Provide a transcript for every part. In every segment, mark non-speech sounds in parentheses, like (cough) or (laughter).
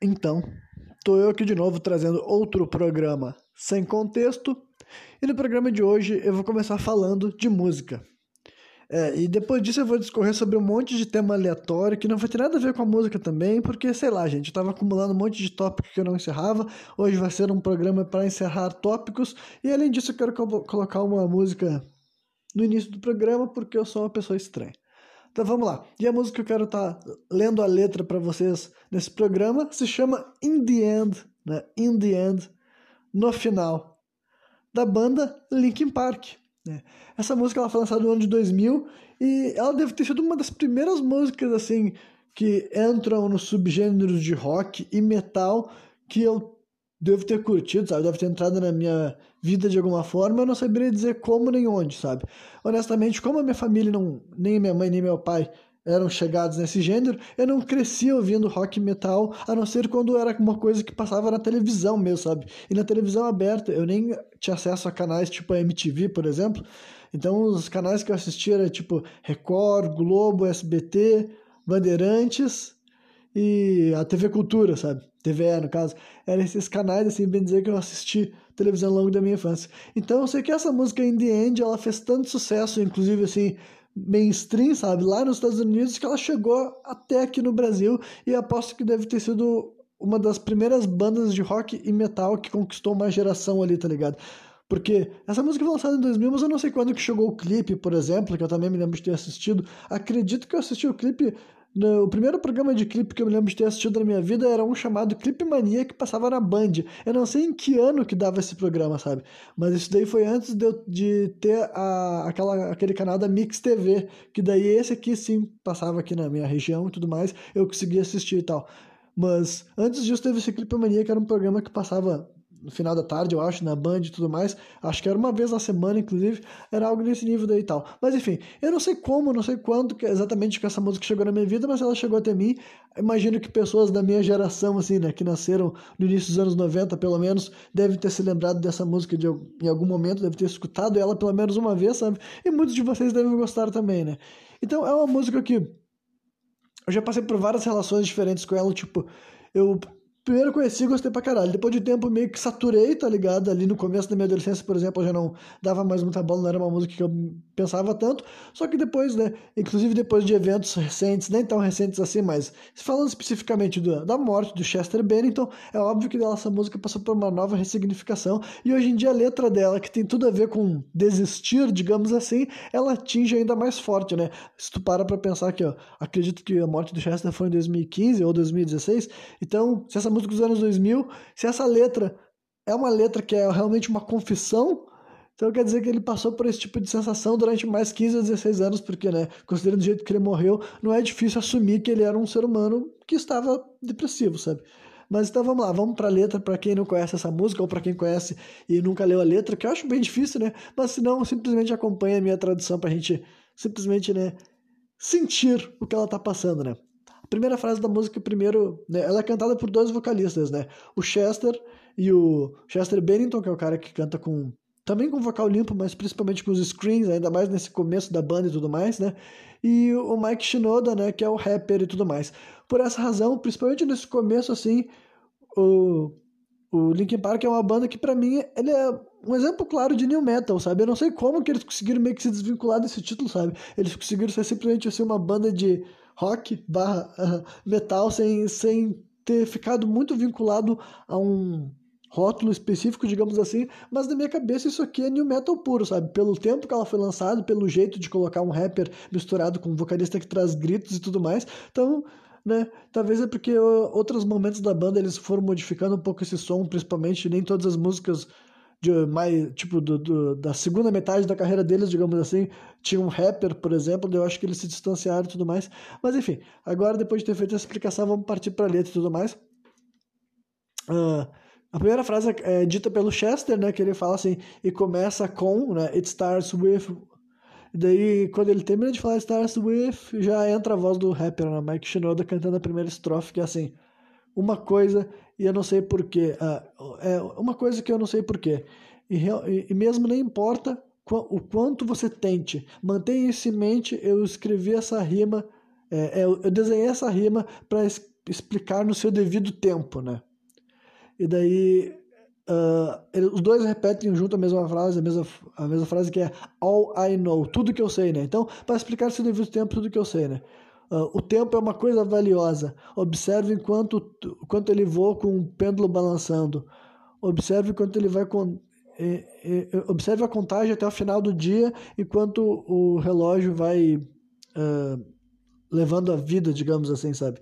Então, tô eu aqui de novo trazendo outro programa sem contexto. E no programa de hoje eu vou começar falando de música. É, e depois disso eu vou discorrer sobre um monte de tema aleatório que não vai ter nada a ver com a música também, porque sei lá, gente, eu tava acumulando um monte de tópicos que eu não encerrava. Hoje vai ser um programa para encerrar tópicos. E além disso, eu quero colocar uma música no início do programa porque eu sou uma pessoa estranha. Então vamos lá. E a música que eu quero estar tá lendo a letra para vocês nesse programa se chama In the End, né? In the End, no final, da banda Linkin Park. Né? Essa música ela foi lançada no ano de 2000 e ela deve ter sido uma das primeiras músicas assim que entram nos subgêneros de rock e metal que eu devo ter curtido, sabe? Deve ter entrado na minha vida de alguma forma, eu não saberia dizer como nem onde, sabe? Honestamente, como a minha família, não, nem minha mãe nem meu pai eram chegados nesse gênero, eu não cresci ouvindo rock metal, a não ser quando era uma coisa que passava na televisão mesmo, sabe? E na televisão aberta, eu nem tinha acesso a canais tipo a MTV, por exemplo. Então, os canais que eu assistia eram tipo Record, Globo, SBT, Bandeirantes e a TV Cultura, sabe? TVE, no caso. Eram esses canais, assim, bem dizer que eu assisti televisão ao longo da minha infância. Então eu sei que essa música In The End, ela fez tanto sucesso, inclusive assim, mainstream, sabe, lá nos Estados Unidos, que ela chegou até aqui no Brasil e aposto que deve ter sido uma das primeiras bandas de rock e metal que conquistou uma geração ali, tá ligado? Porque essa música foi lançada em 2000, mas eu não sei quando que chegou o clipe, por exemplo, que eu também me lembro de ter assistido. Acredito que eu assisti o clipe no, o primeiro programa de clipe que eu me lembro de ter assistido na minha vida era um chamado Clipe Mania que passava na Band. Eu não sei em que ano que dava esse programa, sabe? Mas isso daí foi antes de, eu, de ter a, aquela, aquele canal da Mix TV, que daí esse aqui sim passava aqui na minha região e tudo mais, eu conseguia assistir e tal. Mas antes disso teve esse Clipe Mania, que era um programa que passava no final da tarde, eu acho, na Band e tudo mais. Acho que era uma vez na semana, inclusive. Era algo nesse nível daí e tal. Mas enfim, eu não sei como, não sei quando que, exatamente que essa música chegou na minha vida, mas ela chegou até mim. Imagino que pessoas da minha geração, assim, né, que nasceram no início dos anos 90, pelo menos, devem ter se lembrado dessa música de, em algum momento, devem ter escutado ela pelo menos uma vez, sabe? E muitos de vocês devem gostar também, né? Então é uma música que eu já passei por várias relações diferentes com ela, tipo, eu Primeiro conheci e gostei pra caralho. Depois de tempo meio que saturei, tá ligado? Ali no começo da minha adolescência, por exemplo, eu já não dava mais muita bola, não era uma música que eu pensava tanto. Só que depois, né? Inclusive depois de eventos recentes, nem tão recentes assim, mas falando especificamente do, da morte do Chester Bennington, é óbvio que essa música passou por uma nova ressignificação. E hoje em dia a letra dela, que tem tudo a ver com desistir, digamos assim, ela atinge ainda mais forte, né? Se tu para pra pensar que, ó, acredito que a morte do Chester foi em 2015 ou 2016, então, se essa música dos anos 2000, se essa letra é uma letra que é realmente uma confissão, então quer dizer que ele passou por esse tipo de sensação durante mais 15 a 16 anos, porque, né, considerando o jeito que ele morreu, não é difícil assumir que ele era um ser humano que estava depressivo, sabe? Mas então vamos lá, vamos para a letra, para quem não conhece essa música, ou para quem conhece e nunca leu a letra, que eu acho bem difícil, né? Mas se não, simplesmente acompanha a minha tradução para a gente simplesmente, né, sentir o que ela tá passando, né? Primeira frase da música, primeiro, né, ela é cantada por dois vocalistas, né? O Chester e o Chester Bennington, que é o cara que canta com também com vocal limpo, mas principalmente com os screens, ainda mais nesse começo da banda e tudo mais, né? E o Mike Shinoda, né, que é o rapper e tudo mais. Por essa razão, principalmente nesse começo assim, o o Linkin Park é uma banda que para mim ele é um exemplo claro de new metal, sabe? Eu não sei como que eles conseguiram meio que se desvincular desse título, sabe? Eles conseguiram ser simplesmente assim uma banda de rock barra metal sem, sem ter ficado muito vinculado a um rótulo específico, digamos assim, mas na minha cabeça isso aqui é new metal puro, sabe? Pelo tempo que ela foi lançada, pelo jeito de colocar um rapper misturado com um vocalista que traz gritos e tudo mais. Então, né, talvez é porque outros momentos da banda eles foram modificando um pouco esse som, principalmente nem todas as músicas de mais tipo do, do, da segunda metade da carreira deles, digamos assim, tinha um rapper, por exemplo, eu acho que eles se distanciaram e tudo mais. Mas enfim, agora depois de ter feito essa explicação, vamos partir para letra e tudo mais. Uh, a primeira frase é dita pelo Chester, né, que ele fala assim, e começa com, né, it starts with daí, quando ele termina de falar starts with, já entra a voz do rapper, né, Mike Shinoda, cantando a primeira estrofe, que é assim, uma coisa e eu não sei porquê. Uh, é uma coisa que eu não sei porquê. E, mesmo nem importa o quanto você tente, mantenha isso em mente. Eu escrevi essa rima, é, é, eu desenhei essa rima para explicar no seu devido tempo, né? E daí uh, os dois repetem junto a mesma frase, a mesma, a mesma frase que é all I know, tudo que eu sei, né? Então, para explicar no seu devido tempo, tudo que eu sei, né? Uh, o tempo é uma coisa valiosa. Observe enquanto quanto ele voa com um pêndulo balançando. Observe quanto ele vai com, observe a contagem até o final do dia enquanto o relógio vai uh, levando a vida, digamos assim, sabe?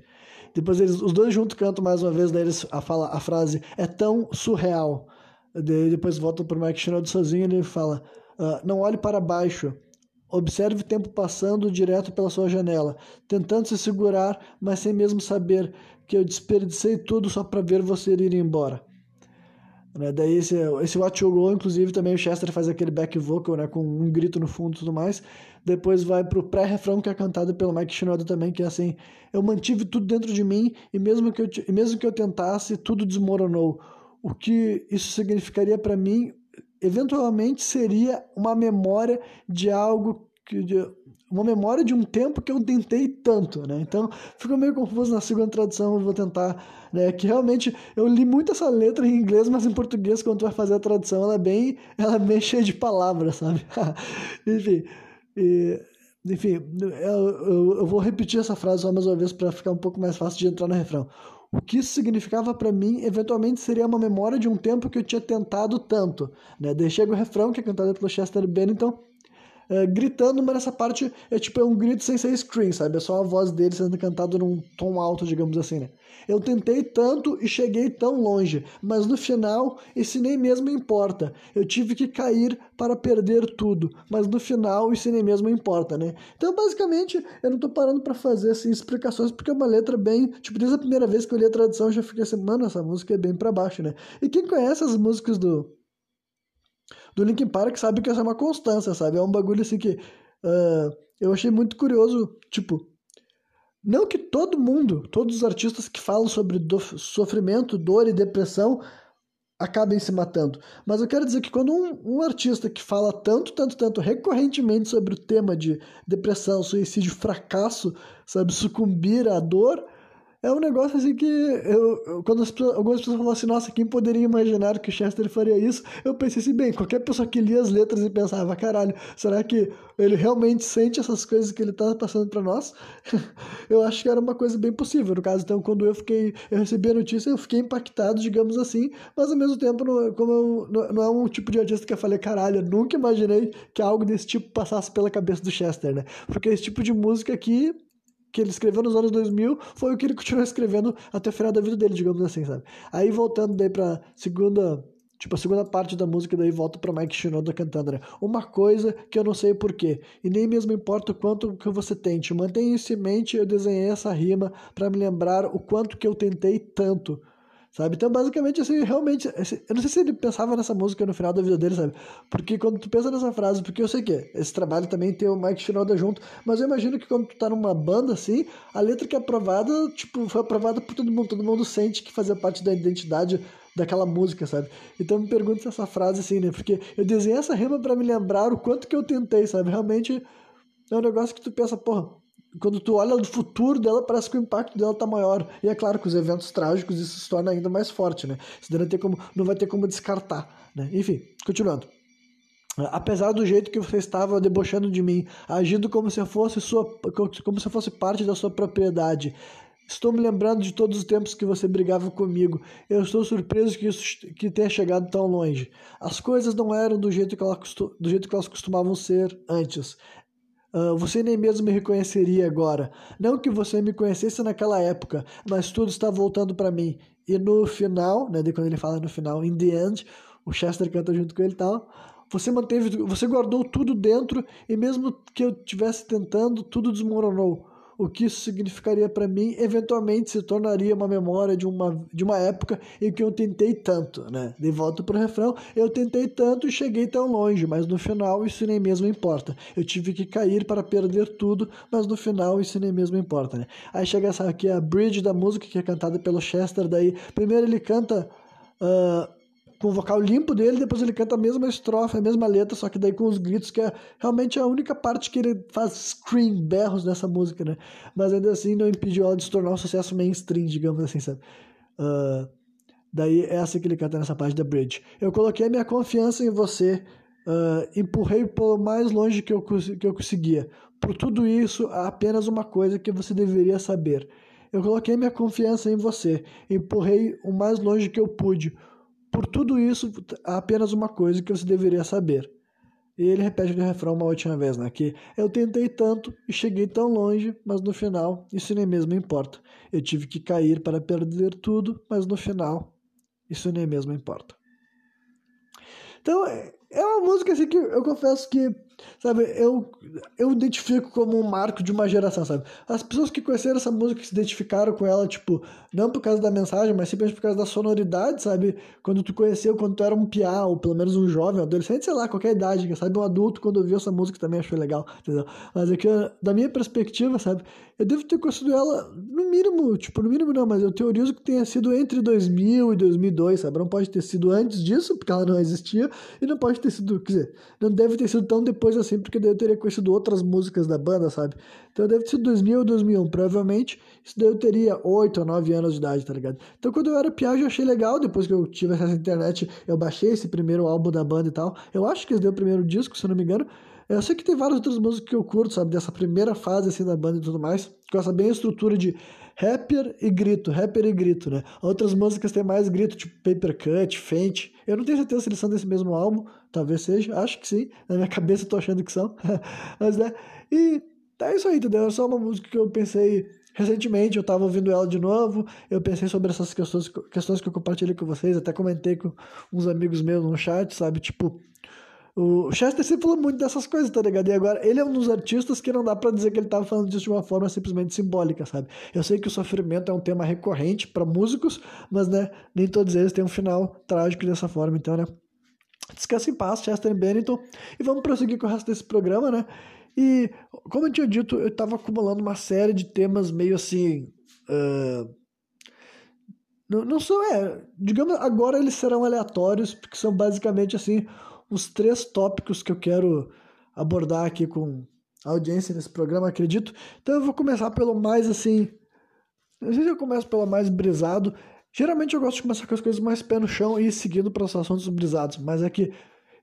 Depois eles, os dois juntos cantam mais uma vez, daí eles a, fala, a frase é tão surreal. Daí depois voltam para o Mike Shinoda sozinho e ele fala: uh, Não olhe para baixo. Observe o tempo passando direto pela sua janela, tentando se segurar, mas sem mesmo saber que eu desperdicei tudo só para ver você ir embora. Né? Daí esse, esse What You inclusive, também o Chester faz aquele back vocal, né? Com um grito no fundo e tudo mais. Depois vai pro pré-refrão, que é cantado pelo Mike Shinoda também, que é assim... Eu mantive tudo dentro de mim e mesmo que eu, mesmo que eu tentasse, tudo desmoronou. O que isso significaria para mim, eventualmente, seria uma memória de algo que... De, uma memória de um tempo que eu tentei tanto, né? Então, ficou meio confuso na segunda tradução, eu vou tentar, né? Que realmente eu li muito essa letra em inglês, mas em português, quando tu vai fazer a tradução, ela é bem, ela é bem cheia de palavras, sabe? (laughs) enfim, e, enfim, eu, eu, eu, vou repetir essa frase só mais uma vez para ficar um pouco mais fácil de entrar no refrão. O que isso significava para mim, eventualmente, seria uma memória de um tempo que eu tinha tentado tanto, né? O refrão, que é cantado pelo Chester Bennington, é, gritando, mas nessa parte é tipo é um grito sem ser scream, sabe? É só a voz dele sendo cantado num tom alto, digamos assim, né? Eu tentei tanto e cheguei tão longe, mas no final isso nem mesmo importa. Eu tive que cair para perder tudo, mas no final isso nem mesmo importa, né? Então, basicamente, eu não tô parando para fazer assim explicações porque é uma letra bem, tipo, desde a primeira vez que eu li a tradução eu já fiquei assim, mano, essa música é bem para baixo, né? E quem conhece as músicas do do Linkin Park sabe que essa é uma constância, sabe? É um bagulho assim que uh, eu achei muito curioso, tipo, não que todo mundo, todos os artistas que falam sobre do, sofrimento, dor e depressão acabem se matando. Mas eu quero dizer que quando um, um, artista que fala tanto, tanto, tanto recorrentemente sobre o tema de depressão, suicídio, fracasso, sabe, sucumbir à dor, é um negócio assim que eu, quando algumas pessoas falam assim, nossa, quem poderia imaginar que o Chester faria isso? Eu pensei assim, bem, qualquer pessoa que lia as letras e pensava, caralho, será que ele realmente sente essas coisas que ele está passando para nós? (laughs) eu acho que era uma coisa bem possível. No caso, então, quando eu fiquei, eu recebi a notícia, eu fiquei impactado, digamos assim, mas ao mesmo tempo, não, como eu, não, não é um tipo de artista que eu falei, caralho, eu nunca imaginei que algo desse tipo passasse pela cabeça do Chester, né? Porque esse tipo de música aqui que ele escreveu nos anos 2000 foi o que ele continuou escrevendo até o final da vida dele, digamos assim, sabe? Aí voltando daí pra segunda, tipo, a segunda parte da música, daí volta pra Mike Shinoda cantando, né? Uma coisa que eu não sei porquê, e nem mesmo importa o quanto que você tente, mantenha isso em mente, eu desenhei essa rima para me lembrar o quanto que eu tentei tanto sabe? Então, basicamente, assim, realmente, assim, eu não sei se ele pensava nessa música no final da vida dele, sabe? Porque quando tu pensa nessa frase, porque eu sei que esse trabalho também tem o Mike Shinoda junto, mas eu imagino que quando tu tá numa banda, assim, a letra que é aprovada, tipo, foi aprovada por todo mundo, todo mundo sente que fazia parte da identidade daquela música, sabe? Então me pergunto se essa frase, assim, né? Porque eu desenhei essa rima para me lembrar o quanto que eu tentei, sabe? Realmente é um negócio que tu pensa, porra, quando tu olha do futuro dela, parece que o impacto dela tá maior. E é claro que os eventos trágicos isso se torna ainda mais forte, né? Isso não, ter como, não vai ter como descartar, né? Enfim, continuando. Apesar do jeito que você estava debochando de mim, agindo como se fosse sua, como se fosse parte da sua propriedade, Estou me lembrando de todos os tempos que você brigava comigo. Eu estou surpreso que isso que tenha chegado tão longe. As coisas não eram do jeito que, ela, do jeito que elas costumavam ser antes. Uh, você nem mesmo me reconheceria agora. Não que você me conhecesse naquela época, mas tudo está voltando para mim. E no final, né, quando ele fala no final, in the end, o Chester canta junto com ele e tal. Você manteve, você guardou tudo dentro e mesmo que eu estivesse tentando, tudo desmoronou o que isso significaria para mim, eventualmente se tornaria uma memória de uma, de uma época em que eu tentei tanto, né? De volta pro refrão, eu tentei tanto e cheguei tão longe, mas no final isso nem mesmo importa. Eu tive que cair para perder tudo, mas no final isso nem mesmo importa, né? Aí chega essa aqui a bridge da música que é cantada pelo Chester, daí primeiro ele canta uh, com o vocal limpo dele, depois ele canta a mesma estrofe, a mesma letra, só que daí com os gritos, que é realmente a única parte que ele faz scream, berros nessa música, né? Mas ainda assim não impediu ela de se tornar um sucesso mainstream, digamos assim, sabe? Uh, daí é assim que ele canta nessa parte da bridge. Eu coloquei a minha confiança em você, uh, empurrei pelo mais longe que eu, que eu conseguia. Por tudo isso, há apenas uma coisa que você deveria saber. Eu coloquei minha confiança em você, empurrei o mais longe que eu pude. Por tudo isso, há apenas uma coisa que você deveria saber. E ele repete o refrão uma última vez, né? Que eu tentei tanto e cheguei tão longe, mas no final isso nem mesmo importa. Eu tive que cair para perder tudo, mas no final isso nem mesmo importa. Então, é uma música assim que eu confesso que Sabe, eu, eu identifico como um marco de uma geração, sabe? As pessoas que conheceram essa música, se identificaram com ela, tipo, não por causa da mensagem, mas simplesmente por causa da sonoridade, sabe? Quando tu conheceu, quando tu era um piá, ou pelo menos um jovem, um adolescente, sei lá, qualquer idade, sabe? Um adulto, quando ouviu essa música também achou legal, entendeu? Mas que, da minha perspectiva, sabe? Eu devo ter conhecido ela, no mínimo, tipo, no mínimo não, mas eu teorizo que tenha sido entre 2000 e 2002, sabe? Não pode ter sido antes disso, porque ela não existia, e não pode ter sido, quer dizer, não deve ter sido tão depois coisa assim, porque daí eu teria conhecido outras músicas da banda, sabe? Então deve ser 2000 ou 2001, provavelmente. Isso daí eu teria 8 ou 9 anos de idade, tá ligado? Então quando eu era piá, eu achei legal. Depois que eu tive à internet, eu baixei esse primeiro álbum da banda e tal. Eu acho que esse deu o primeiro disco, se eu não me engano. Eu sei que tem várias outras músicas que eu curto, sabe? Dessa primeira fase assim da banda e tudo mais. Com essa bem estrutura de rapper e grito, rapper e grito, né? Outras músicas têm mais grito, tipo Paper Cut, Faint. Eu não tenho certeza se eles são desse mesmo álbum, talvez seja, acho que sim. Na minha cabeça eu tô achando que são. (laughs) Mas, né? E é isso aí, entendeu? É só uma música que eu pensei recentemente, eu tava ouvindo ela de novo, eu pensei sobre essas questões, questões que eu compartilhei com vocês, até comentei com uns amigos meus no chat, sabe? Tipo, o Chester sempre falou muito dessas coisas, tá ligado? E agora, ele é um dos artistas que não dá para dizer que ele tava falando disso de uma forma simplesmente simbólica, sabe? Eu sei que o sofrimento é um tema recorrente para músicos, mas, né, nem todos eles têm um final trágico dessa forma, então, né? Descansa em paz, Chester Bennington. E vamos prosseguir com o resto desse programa, né? E, como eu tinha dito, eu tava acumulando uma série de temas meio assim. Uh... Não, não são, é. Digamos, agora eles serão aleatórios, porque são basicamente assim os três tópicos que eu quero abordar aqui com a audiência nesse programa, acredito. Então eu vou começar pelo mais assim. Sei se eu começo pelo mais brisado. Geralmente eu gosto de começar com as coisas mais pé no chão e seguindo para os assuntos brisados, mas é que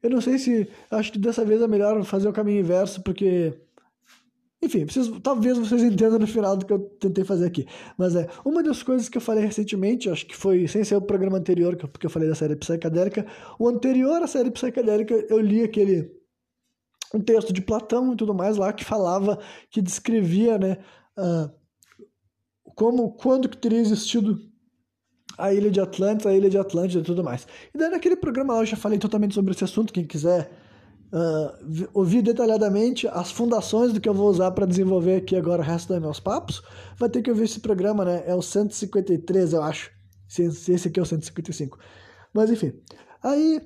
eu não sei se. Acho que dessa vez é melhor fazer o caminho inverso, porque enfim, preciso, talvez vocês entendam no final do que eu tentei fazer aqui. Mas é, uma das coisas que eu falei recentemente, acho que foi sem ser o programa anterior, porque eu falei da série psicadélica, o anterior à série psicadélica, eu li aquele um texto de Platão e tudo mais lá que falava, que descrevia, né, uh, como, quando que teria existido a ilha de Atlântida, a ilha de Atlântida e tudo mais. E daí naquele programa lá eu já falei totalmente sobre esse assunto, quem quiser uh, ouvir detalhadamente as fundações do que eu vou usar para desenvolver aqui agora o resto dos meus papos, vai ter que ouvir esse programa, né? É o 153, eu acho. Se esse aqui é o 155. Mas enfim. Aí,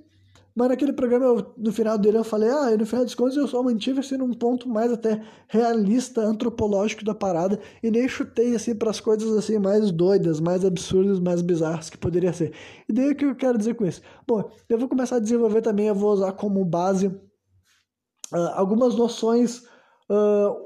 mas naquele programa, eu, no final dele, eu falei, ah, no final dos contos eu só mantive assim num ponto mais até realista, antropológico da parada, e nem chutei assim para as coisas assim mais doidas, mais absurdas, mais bizarras que poderia ser. E daí o que eu quero dizer com isso? Bom, eu vou começar a desenvolver também, eu vou usar como base uh, algumas noções uh,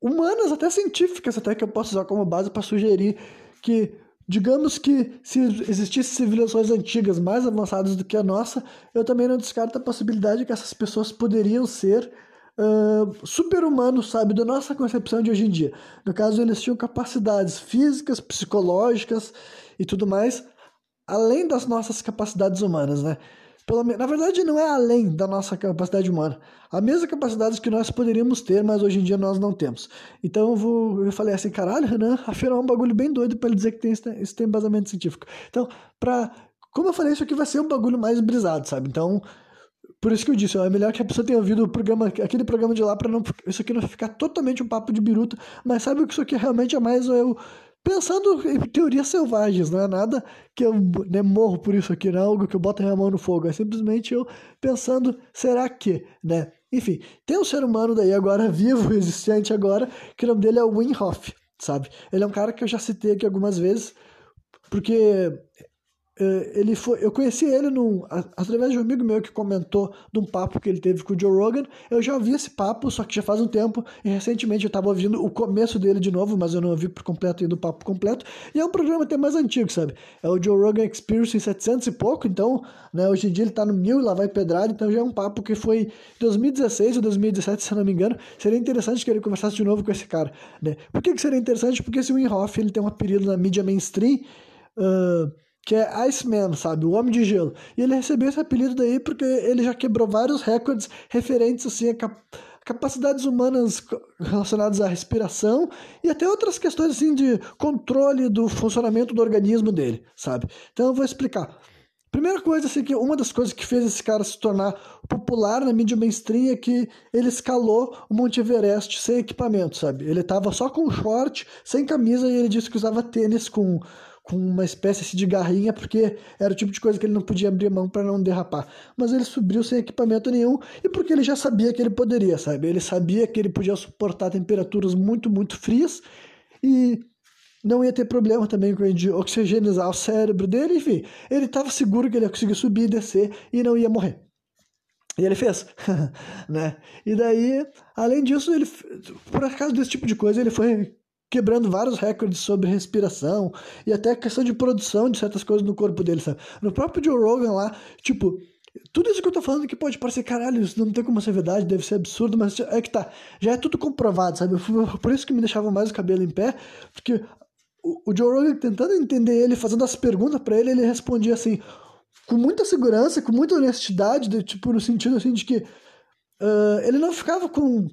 humanas, até científicas, até que eu posso usar como base para sugerir que, digamos que se existissem civilizações antigas mais avançadas do que a nossa, eu também não descarto a possibilidade que essas pessoas poderiam ser uh, super-humanos, sabe, da nossa concepção de hoje em dia. No caso, eles tinham capacidades físicas, psicológicas e tudo mais, além das nossas capacidades humanas, né? Pelo, na verdade, não é além da nossa capacidade humana. A mesma capacidade que nós poderíamos ter, mas hoje em dia nós não temos. Então eu, vou, eu falei assim, caralho, né? Afinal é um bagulho bem doido para ele dizer que tem, isso tem embasamento científico. Então, pra, como eu falei, isso aqui vai ser um bagulho mais brisado, sabe? Então, por isso que eu disse, ó, é melhor que a pessoa tenha ouvido o programa, aquele programa de lá para não isso aqui não ficar totalmente um papo de biruta, mas sabe o que isso aqui realmente é mais eu pensando em teorias selvagens, não é nada que eu né, morro por isso aqui, não é algo que eu boto minha mão no fogo, é simplesmente eu pensando, será que, né? Enfim, tem um ser humano daí agora, (laughs) vivo, existente agora, que o nome dele é Wim Hof, sabe? Ele é um cara que eu já citei aqui algumas vezes, porque ele foi, eu conheci ele num, através de um amigo meu que comentou de um papo que ele teve com o Joe Rogan. Eu já ouvi esse papo, só que já faz um tempo, e recentemente eu estava ouvindo o começo dele de novo, mas eu não ouvi por completo ainda o papo completo. E é um programa até mais antigo, sabe? É o Joe Rogan Experience em 700 e pouco, então, né, hoje em dia ele está no mil e lá vai pedrada, então já é um papo que foi em 2016 ou 2017, se não me engano. Seria interessante que ele conversasse de novo com esse cara, né? Por que, que seria interessante? Porque esse Wim Hof, ele tem um apelido na mídia mainstream, uh, que é Iceman, sabe? O Homem de Gelo. E ele recebeu esse apelido daí porque ele já quebrou vários recordes referentes assim, a cap capacidades humanas relacionadas à respiração e até outras questões assim de controle do funcionamento do organismo dele, sabe? Então eu vou explicar. Primeira coisa, assim, que uma das coisas que fez esse cara se tornar popular na mídia mainstream é que ele escalou o Monte Everest sem equipamento, sabe? Ele tava só com short, sem camisa, e ele disse que usava tênis com com uma espécie assim, de garrinha, porque era o tipo de coisa que ele não podia abrir mão para não derrapar. Mas ele subiu sem equipamento nenhum e porque ele já sabia que ele poderia, sabe? Ele sabia que ele podia suportar temperaturas muito, muito frias e não ia ter problema também com de oxigenizar o cérebro dele, enfim. Ele estava seguro que ele ia conseguir subir e descer e não ia morrer. E ele fez, (laughs) né? E daí, além disso, ele, por acaso desse tipo de coisa, ele foi quebrando vários recordes sobre respiração e até a questão de produção de certas coisas no corpo dele, sabe? No próprio Joe Rogan lá, tipo, tudo isso que eu tô falando que pode parecer, caralho, isso não tem como ser verdade, deve ser absurdo, mas é que tá, já é tudo comprovado, sabe? (laughs) Por isso que me deixava mais o cabelo em pé, porque o, Joe Rogan tentando entender ele, fazendo as perguntas para ele, ele respondia assim, com muita segurança, com muita honestidade, de, tipo, no sentido assim de que uh, ele não ficava com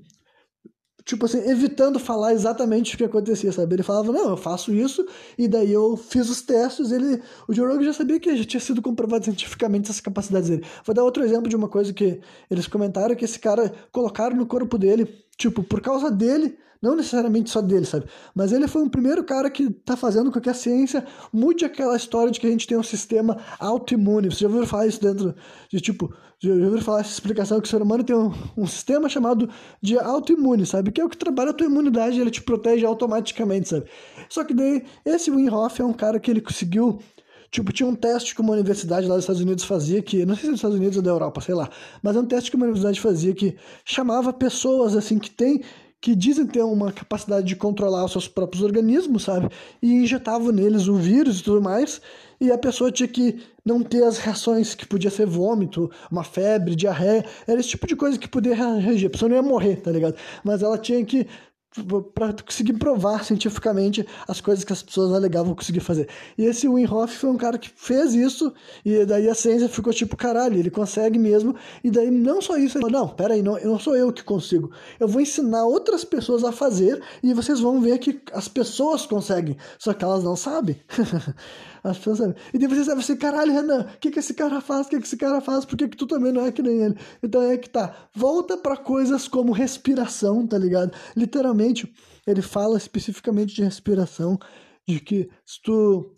tipo assim, evitando falar exatamente o que acontecia, sabe? Ele falava, não, eu faço isso, e daí eu fiz os testes, ele, o Joe Rogan já sabia que já tinha sido comprovado cientificamente essas capacidades dele. Vou dar outro exemplo de uma coisa que eles comentaram, que esse cara colocaram no corpo dele, tipo, por causa dele, não necessariamente só dele, sabe? Mas ele foi o primeiro cara que tá fazendo com que a ciência mude aquela história de que a gente tem um sistema autoimune. Você já ouviu falar isso dentro de tipo, já ouviu falar essa explicação que o ser humano tem um, um sistema chamado de autoimune, sabe? Que é o que trabalha a tua imunidade, ele te protege automaticamente, sabe? Só que daí, esse Wim Hof é um cara que ele conseguiu Tipo, tinha um teste que uma universidade lá dos Estados Unidos fazia que, não sei se é dos Estados Unidos ou da Europa, sei lá, mas é um teste que uma universidade fazia que chamava pessoas, assim, que tem que dizem ter uma capacidade de controlar os seus próprios organismos, sabe? E injetavam neles o vírus e tudo mais, e a pessoa tinha que não ter as reações que podia ser vômito, uma febre, diarreia, era esse tipo de coisa que podia reagir. A pessoa não ia morrer, tá ligado? Mas ela tinha que para conseguir provar cientificamente as coisas que as pessoas alegavam conseguir fazer. E esse Wim Hof foi um cara que fez isso, e daí a ciência ficou tipo, caralho, ele consegue mesmo, e daí não só isso, ele falou, não, peraí, não, não sou eu que consigo, eu vou ensinar outras pessoas a fazer, e vocês vão ver que as pessoas conseguem, só que elas não sabem. (laughs) As pessoas sabem. E daí você sabe assim, caralho, Renan, o que, que esse cara faz? O que, que esse cara faz? Por que, que tu também não é que nem ele? Então é que tá. Volta para coisas como respiração, tá ligado? Literalmente, ele fala especificamente de respiração, de que se tu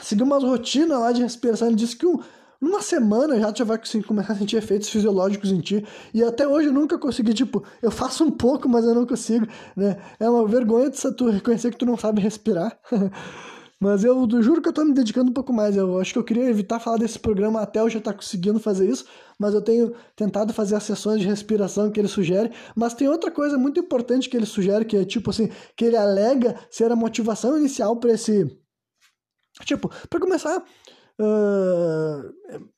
seguir umas rotinas lá de respiração, ele diz que um, numa semana já tu já vai começar a sentir efeitos fisiológicos em ti. E até hoje eu nunca consegui, tipo, eu faço um pouco, mas eu não consigo, né? É uma vergonha de tu reconhecer que tu não sabe respirar. (laughs) Mas eu, juro que eu tô me dedicando um pouco mais. Eu acho que eu queria evitar falar desse programa até eu já estar tá conseguindo fazer isso, mas eu tenho tentado fazer as sessões de respiração que ele sugere. Mas tem outra coisa muito importante que ele sugere, que é tipo assim, que ele alega ser a motivação inicial para esse. Tipo, para começar. Uh...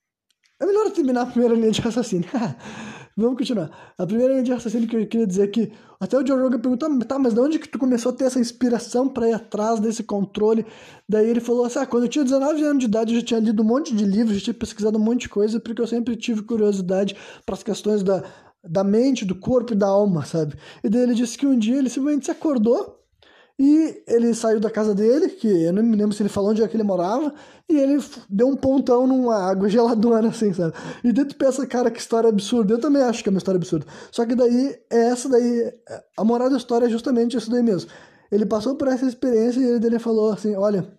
É melhor terminar a primeira linha de raciocínio. (laughs) Vamos continuar. A primeira linha de raciocínio que eu queria dizer é que até o Joe Rogan perguntou, tá, mas de onde que tu começou a ter essa inspiração para ir atrás desse controle? Daí ele falou assim, ah, quando eu tinha 19 anos de idade eu já tinha lido um monte de livros, já tinha pesquisado um monte de coisa, porque eu sempre tive curiosidade para as questões da, da mente, do corpo e da alma, sabe? E daí ele disse que um dia ele simplesmente se acordou e ele saiu da casa dele, que eu não me lembro se ele falou onde é que ele morava, e ele deu um pontão numa água geladona, (laughs) assim, sabe? E daí tu pensa, cara, que história absurda. Eu também acho que é uma história absurda. Só que daí, é essa daí, a moral da história é justamente isso daí mesmo. Ele passou por essa experiência e ele, ele falou assim, olha,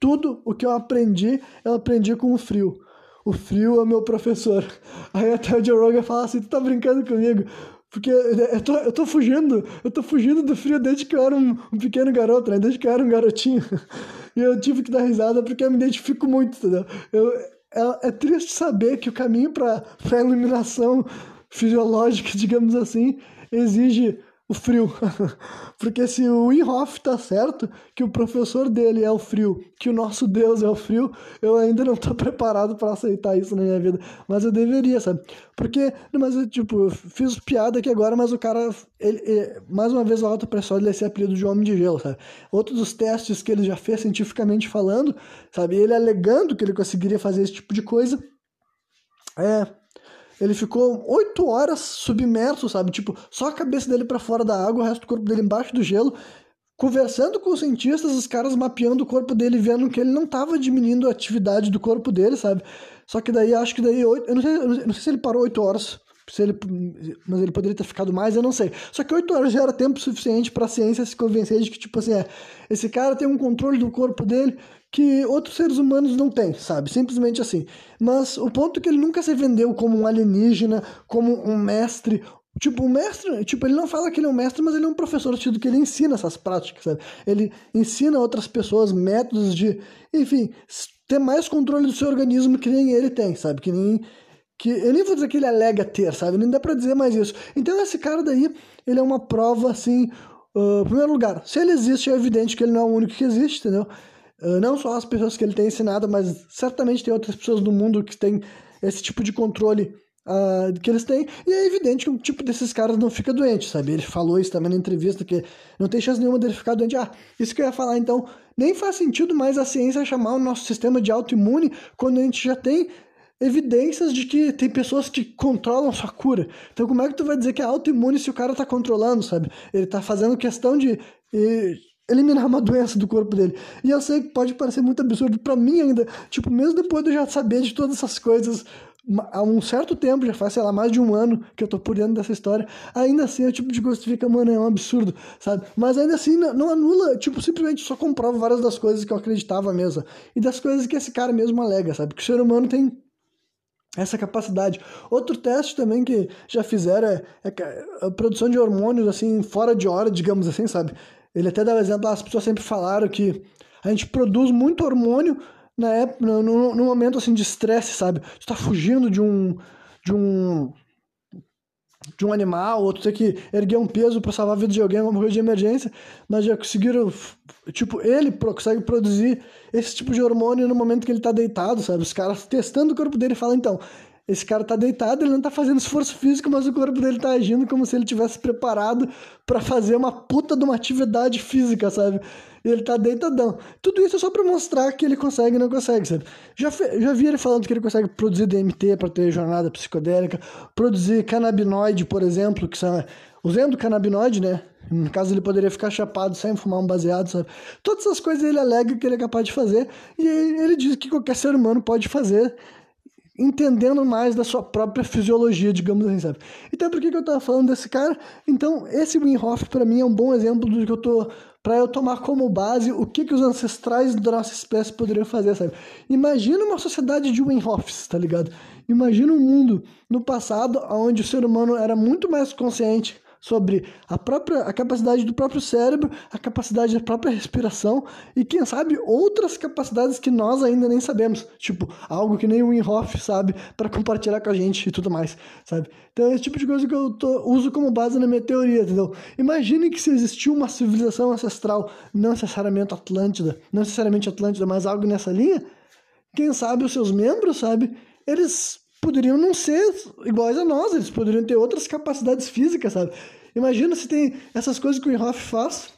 tudo o que eu aprendi, eu aprendi com o frio. O frio é meu professor. (laughs) Aí até o Joe Rogan fala assim, tu tá brincando comigo? Porque eu tô, eu tô fugindo, eu tô fugindo do frio desde que eu era um, um pequeno garoto, né? Desde que eu era um garotinho. (laughs) E eu tive que dar risada porque eu me identifico muito, entendeu? Eu, é, é triste saber que o caminho para a iluminação fisiológica, (laughs) digamos assim, exige o frio. (laughs) Porque se o Inhoff tá certo, que o professor dele é o frio, que o nosso Deus é o frio, eu ainda não tô (laughs) preparado para aceitar isso na minha vida. Mas eu deveria, sabe? Porque, mas eu, tipo, eu fiz piada aqui agora, mas o cara, ele, ele mais uma vez, o alto pressão ele é apelido de homem de gelo, sabe? Outro dos testes que ele já fez cientificamente falando, sabe? Ele alegando que ele conseguiria fazer esse tipo de coisa, é ele ficou oito horas submerso, sabe? Tipo, só a cabeça dele para fora da água, o resto do corpo dele embaixo do gelo, conversando com os cientistas, os caras mapeando o corpo dele, vendo que ele não estava diminuindo a atividade do corpo dele, sabe? Só que daí, acho que daí, oito, eu não sei, eu não sei se ele parou oito horas, se ele, mas ele poderia ter ficado mais, eu não sei. Só que oito horas já era tempo suficiente para a ciência se convencer de que, tipo assim, é, esse cara tem um controle do corpo dele que outros seres humanos não têm, sabe? Simplesmente assim. Mas o ponto é que ele nunca se vendeu como um alienígena, como um mestre. Tipo, o mestre, tipo, ele não fala que ele é um mestre, mas ele é um professor, tido que ele ensina essas práticas, sabe? Ele ensina outras pessoas métodos de, enfim, ter mais controle do seu organismo que nem ele tem, sabe? Que nem que eu nem vou dizer que ele alega ter, sabe? Nem dá para dizer mais isso. Então esse cara daí, ele é uma prova assim, uh, primeiro lugar, se ele existe é evidente que ele não é o único que existe, entendeu? Uh, não só as pessoas que ele tem ensinado, mas certamente tem outras pessoas no mundo que têm esse tipo de controle uh, que eles têm. E é evidente que um tipo desses caras não fica doente, sabe? Ele falou isso também na entrevista, que não tem chance nenhuma dele ficar doente. Ah, isso que eu ia falar, então, nem faz sentido mais a ciência chamar o nosso sistema de autoimune quando a gente já tem evidências de que tem pessoas que controlam sua cura. Então, como é que tu vai dizer que é autoimune se o cara tá controlando, sabe? Ele tá fazendo questão de eliminar uma doença do corpo dele. E eu sei que pode parecer muito absurdo para mim ainda, tipo, mesmo depois de eu já saber de todas essas coisas há um certo tempo, já faz, sei lá, mais de um ano que eu tô por dentro dessa história, ainda assim é o tipo de que fica, mano, é um absurdo, sabe? Mas ainda assim não, não anula, tipo, simplesmente só comprova várias das coisas que eu acreditava mesmo. E das coisas que esse cara mesmo alega, sabe? Que o ser humano tem essa capacidade. Outro teste também que já fizeram é, é a produção de hormônios, assim, fora de hora, digamos assim, sabe? Ele até dá o exemplo, as pessoas sempre falaram que a gente produz muito hormônio na época, no, no, no momento assim de estresse, sabe? Tu tá fugindo de um de um de um animal, ou tu tem que erguer um peso para salvar a vida de alguém, alguma coisa de emergência, mas já conseguiram, tipo, ele consegue produzir esse tipo de hormônio no momento que ele tá deitado, sabe? Os caras testando o corpo dele falam, então, esse cara tá deitado, ele não tá fazendo esforço físico, mas o corpo dele tá agindo como se ele tivesse preparado para fazer uma puta de uma atividade física, sabe? Ele tá deitadão. Tudo isso é só para mostrar que ele consegue e não consegue, sabe? Já, já vi ele falando que ele consegue produzir DMT para ter jornada psicodélica, produzir canabinoide, por exemplo, que são usando canabinoide, né? No caso, ele poderia ficar chapado sem fumar um baseado, sabe? Todas essas coisas ele alega que ele é capaz de fazer e ele diz que qualquer ser humano pode fazer entendendo mais da sua própria fisiologia, digamos assim, sabe? Então, por que, que eu tava falando desse cara? Então, esse Wim Hof, para mim, é um bom exemplo do que eu tô... para eu tomar como base o que, que os ancestrais da nossa espécie poderiam fazer, sabe? Imagina uma sociedade de Wim Hofs, tá ligado? Imagina um mundo no passado onde o ser humano era muito mais consciente sobre a própria a capacidade do próprio cérebro, a capacidade da própria respiração e quem sabe outras capacidades que nós ainda nem sabemos, tipo algo que nem o Wim Hof sabe para compartilhar com a gente e tudo mais, sabe? Então é esse tipo de coisa que eu tô, uso como base na minha teoria, entendeu? Imagine que se existiu uma civilização ancestral, não necessariamente Atlântida, não necessariamente Atlântida, mas algo nessa linha, quem sabe os seus membros, sabe? Eles poderiam não ser iguais a nós, eles poderiam ter outras capacidades físicas, sabe? Imagina se tem essas coisas que o Inhofe faz.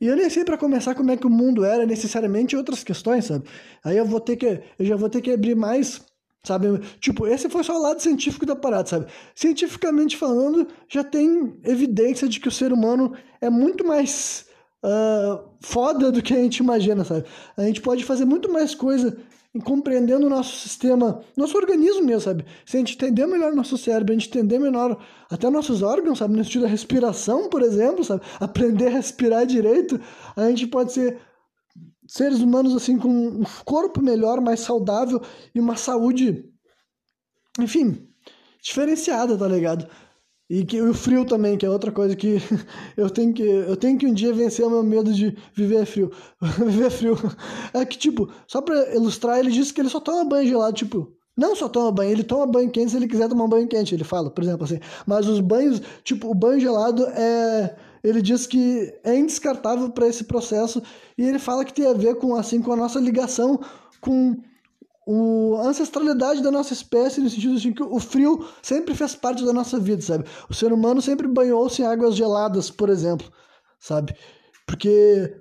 E eu nem sei para começar como é que o mundo era necessariamente outras questões, sabe? Aí eu vou ter que eu já vou ter que abrir mais, sabe? Tipo, esse foi só o lado científico da parada, sabe? Cientificamente falando, já tem evidência de que o ser humano é muito mais uh, foda do que a gente imagina, sabe? A gente pode fazer muito mais coisa em compreendendo o nosso sistema, nosso organismo mesmo, sabe? Se a gente entender melhor o nosso cérebro, a gente entender melhor até nossos órgãos, sabe? No sentido da respiração, por exemplo, sabe? Aprender a respirar direito, a gente pode ser seres humanos assim com um corpo melhor, mais saudável e uma saúde, enfim, diferenciada, tá ligado? E que o frio também, que é outra coisa que (laughs) eu tenho que eu tenho que um dia vencer o meu medo de viver frio. (laughs) viver frio. É que tipo, só para ilustrar, ele disse que ele só toma banho gelado, tipo, não só toma banho, ele toma banho quente se ele quiser tomar um banho quente, ele fala, por exemplo assim. Mas os banhos, tipo, o banho gelado é ele diz que é indescartável para esse processo e ele fala que tem a ver com assim com a nossa ligação com o, a ancestralidade da nossa espécie, no sentido assim que o frio sempre fez parte da nossa vida, sabe? O ser humano sempre banhou-se em águas geladas, por exemplo, sabe? Porque,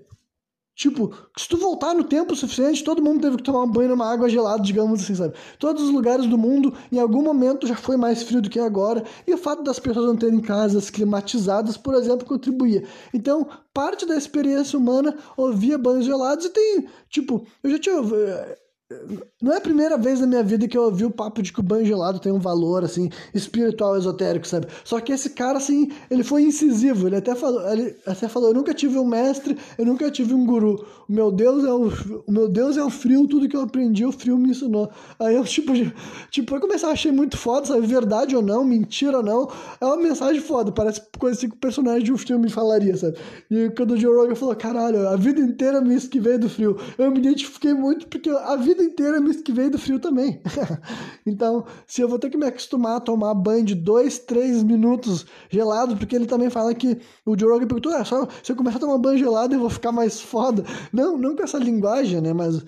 tipo, se tu voltar no tempo suficiente, todo mundo teve que tomar um banho numa água gelada, digamos assim, sabe? Todos os lugares do mundo, em algum momento, já foi mais frio do que agora, e o fato das pessoas não terem casas climatizadas, por exemplo, contribuía. Então, parte da experiência humana ouvia banhos gelados e tem, tipo, eu já tinha não é a primeira vez na minha vida que eu ouvi o papo de que o banho gelado tem um valor, assim, espiritual, esotérico, sabe? Só que esse cara, assim, ele foi incisivo. Ele até falou, ele até falou eu nunca tive um mestre, eu nunca tive um guru. O meu Deus é o, o meu Deus é o frio, tudo que eu aprendi, o frio me ensinou. Aí eu, (laughs) tipo, tipo, eu comecei a achar muito foda, sabe? Verdade ou não, mentira ou não. É uma mensagem foda, parece coisa assim que o personagem de um filme falaria, sabe? E quando o Joe Rogan falou, caralho, a vida inteira me esquivei do frio. Eu me identifiquei muito porque a vida vida inteira me esquivei do frio também. (laughs) então, se eu vou ter que me acostumar a tomar banho de 2, 3 minutos gelado, porque ele também fala que o Joe Rogan perguntou, ah, só se eu começar a tomar banho gelado eu vou ficar mais foda. Não, não com essa linguagem, né, mas